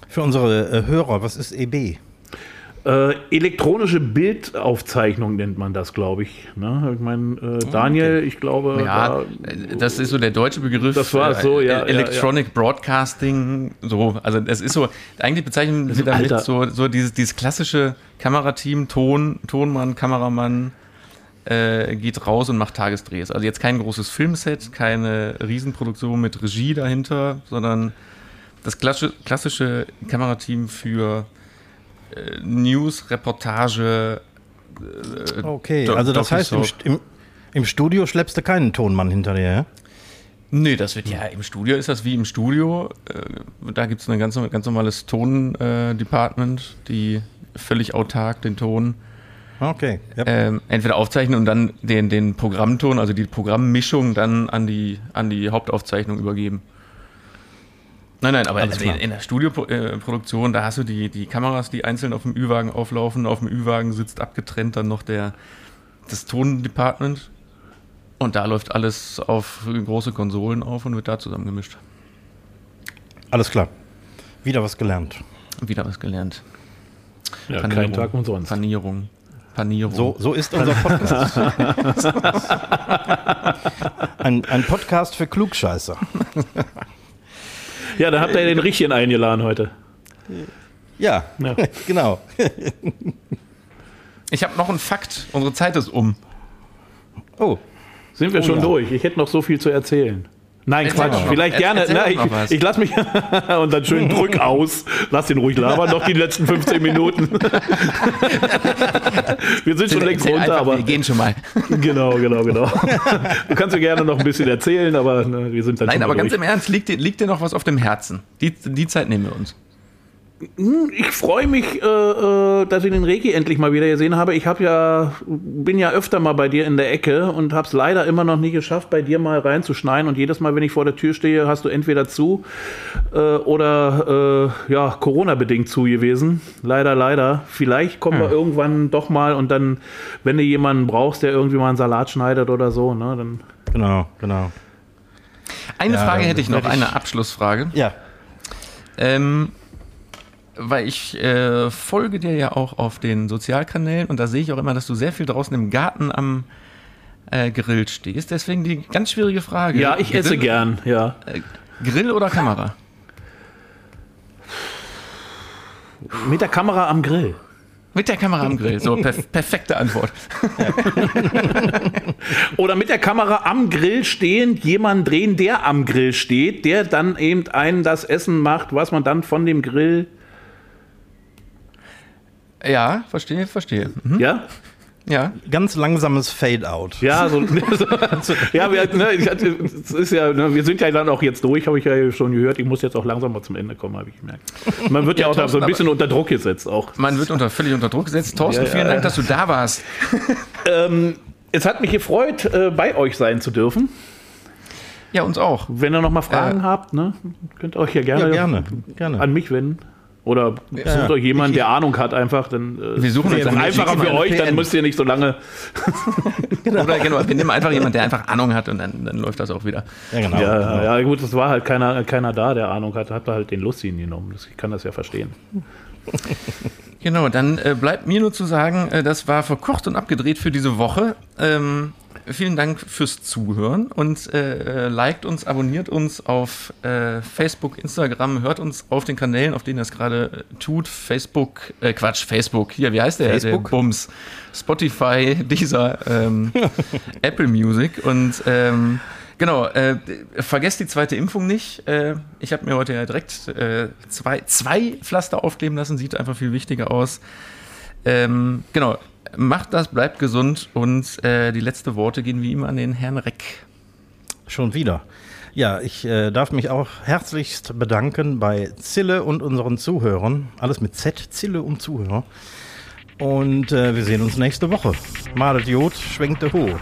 Für unsere äh, Hörer, was ist EB? Äh, elektronische Bildaufzeichnung nennt man das, glaube ich. Ne? Ich meine, äh, oh, Daniel, okay. ich glaube. Ja, da, das ist so der deutsche Begriff. Das war so, ja. Electronic ja, ja. Broadcasting, so. Also, es ist so, eigentlich bezeichnen sie damit so, so dieses, dieses klassische Kamerateam, Ton, Tonmann, Kameramann. Äh, geht raus und macht Tagesdrehs. Also jetzt kein großes Filmset, keine Riesenproduktion mit Regie dahinter, sondern das klassische, klassische Kamerateam für äh, News, Reportage. Äh, okay, also das heißt, im, im, im, Studio schleppst du keinen Tonmann hinter dir, ja? Nee, das wird ja im Studio ist das wie im Studio. Äh, da gibt es ein ganz, ganz normales Ton-Department, äh, die völlig autark den Ton okay, yep. ähm, entweder aufzeichnen und dann den, den Programmton, also die Programmmischung dann an die, an die Hauptaufzeichnung übergeben. Nein, nein, aber also in, in, der Studioproduktion, da hast du die, die Kameras, die einzeln auf dem Ü-Wagen auflaufen. Auf dem Ü-Wagen sitzt abgetrennt dann noch der, das Tondepartment. Und da läuft alles auf große Konsolen auf und wird da zusammengemischt. Alles klar. Wieder was gelernt. Wieder was gelernt. Ja, Panierung, kein Tag umsonst. Panierung. Panierung. So, so ist unser Podcast. ein, ein Podcast für Klugscheißer. Ja, da habt ihr den Richtigen eingeladen heute. Ja, ja. genau. Ich habe noch einen Fakt. Unsere Zeit ist um. Oh. Sind wir oh, schon ja. durch? Ich hätte noch so viel zu erzählen. Nein, erzähl Quatsch. Vielleicht gerne. Na, ich, ich lasse mich und dann schön drück aus. Lass den ruhig labern, noch die letzten 15 Minuten. wir sind schon längst runter, aber. Wir gehen schon mal. Genau, genau, genau. Du kannst mir gerne noch ein bisschen erzählen, aber ne, wir sind dann Nein, aber ganz im Ernst, liegt dir, liegt dir noch was auf dem Herzen? Die, die Zeit nehmen wir uns. Hm, ich freue mich, äh, äh, dass ich den Reiki endlich mal wieder gesehen habe. Ich habe ja, bin ja öfter mal bei dir in der Ecke und habe es leider immer noch nie geschafft, bei dir mal reinzuschneiden. Und jedes Mal, wenn ich vor der Tür stehe, hast du entweder zu äh, oder äh, ja Corona-bedingt zu gewesen. Leider, leider. Vielleicht kommen hm. wir irgendwann doch mal und dann, wenn du jemanden brauchst, der irgendwie mal einen Salat schneidet oder so, ne, dann. Genau, genau. Eine ja, Frage hätte ich noch, eine Abschlussfrage. Ja. Ähm, weil ich äh, folge dir ja auch auf den Sozialkanälen und da sehe ich auch immer, dass du sehr viel draußen im Garten am äh, Grill stehst. Deswegen die ganz schwierige Frage. Ja, ich Grill, esse gern, ja. Äh, Grill oder Kamera? Mit der Kamera am Grill. Mit der Kamera am Grill. So, perf perfekte Antwort. Oder mit der Kamera am Grill stehend jemanden drehen, der am Grill steht, der dann eben einen das Essen macht, was man dann von dem Grill ja, verstehe, verstehe. Mhm. Ja? Ja. Ganz langsames Fade-out. Ja, so, so, ja, wir, ne, ist ja, ne, wir sind ja dann auch jetzt durch, habe ich ja schon gehört. Ich muss jetzt auch langsam mal zum Ende kommen, habe ich gemerkt. Man wird ja, ja auch Thorsten, so ein bisschen unter Druck gesetzt. Auch. Man wird unter, völlig unter Druck gesetzt. Thorsten, ja, vielen Dank, dass du da warst. ähm, es hat mich gefreut, äh, bei euch sein zu dürfen. Ja, uns auch. Wenn ihr noch mal Fragen äh, habt, ne, könnt ihr euch ja gerne, gerne, gerne. an mich wenden. Oder ja, sucht euch jemanden, der Ahnung hat, einfach. Dann, äh, wir suchen jetzt einfacher für euch, dann müsst ihr nicht so lange. genau. Oder genau, wir nehmen einfach jemanden, der einfach Ahnung hat und dann, dann läuft das auch wieder. Ja, genau. Ja, genau. ja, gut, es war halt keiner, keiner da, der Ahnung hat, hat halt den Lustin genommen. Ich kann das ja verstehen. genau, dann äh, bleibt mir nur zu sagen, äh, das war verkocht und abgedreht für diese Woche. Ähm, vielen Dank fürs Zuhören und äh, liked uns, abonniert uns auf äh, Facebook, Instagram, hört uns auf den Kanälen, auf denen ihr es gerade äh, tut. Facebook, äh, Quatsch, Facebook, hier, wie heißt der? Facebook? Der Bums. Spotify, dieser ähm, Apple Music und ähm, Genau, äh, vergesst die zweite Impfung nicht. Äh, ich habe mir heute ja direkt äh, zwei, zwei Pflaster aufkleben lassen, sieht einfach viel wichtiger aus. Ähm, genau, macht das, bleibt gesund und äh, die letzten Worte gehen wie immer an den Herrn Reck. Schon wieder. Ja, ich äh, darf mich auch herzlichst bedanken bei Zille und unseren Zuhörern. Alles mit Z, Zille und Zuhörer. Und äh, wir sehen uns nächste Woche. Malet Jod, der Hut.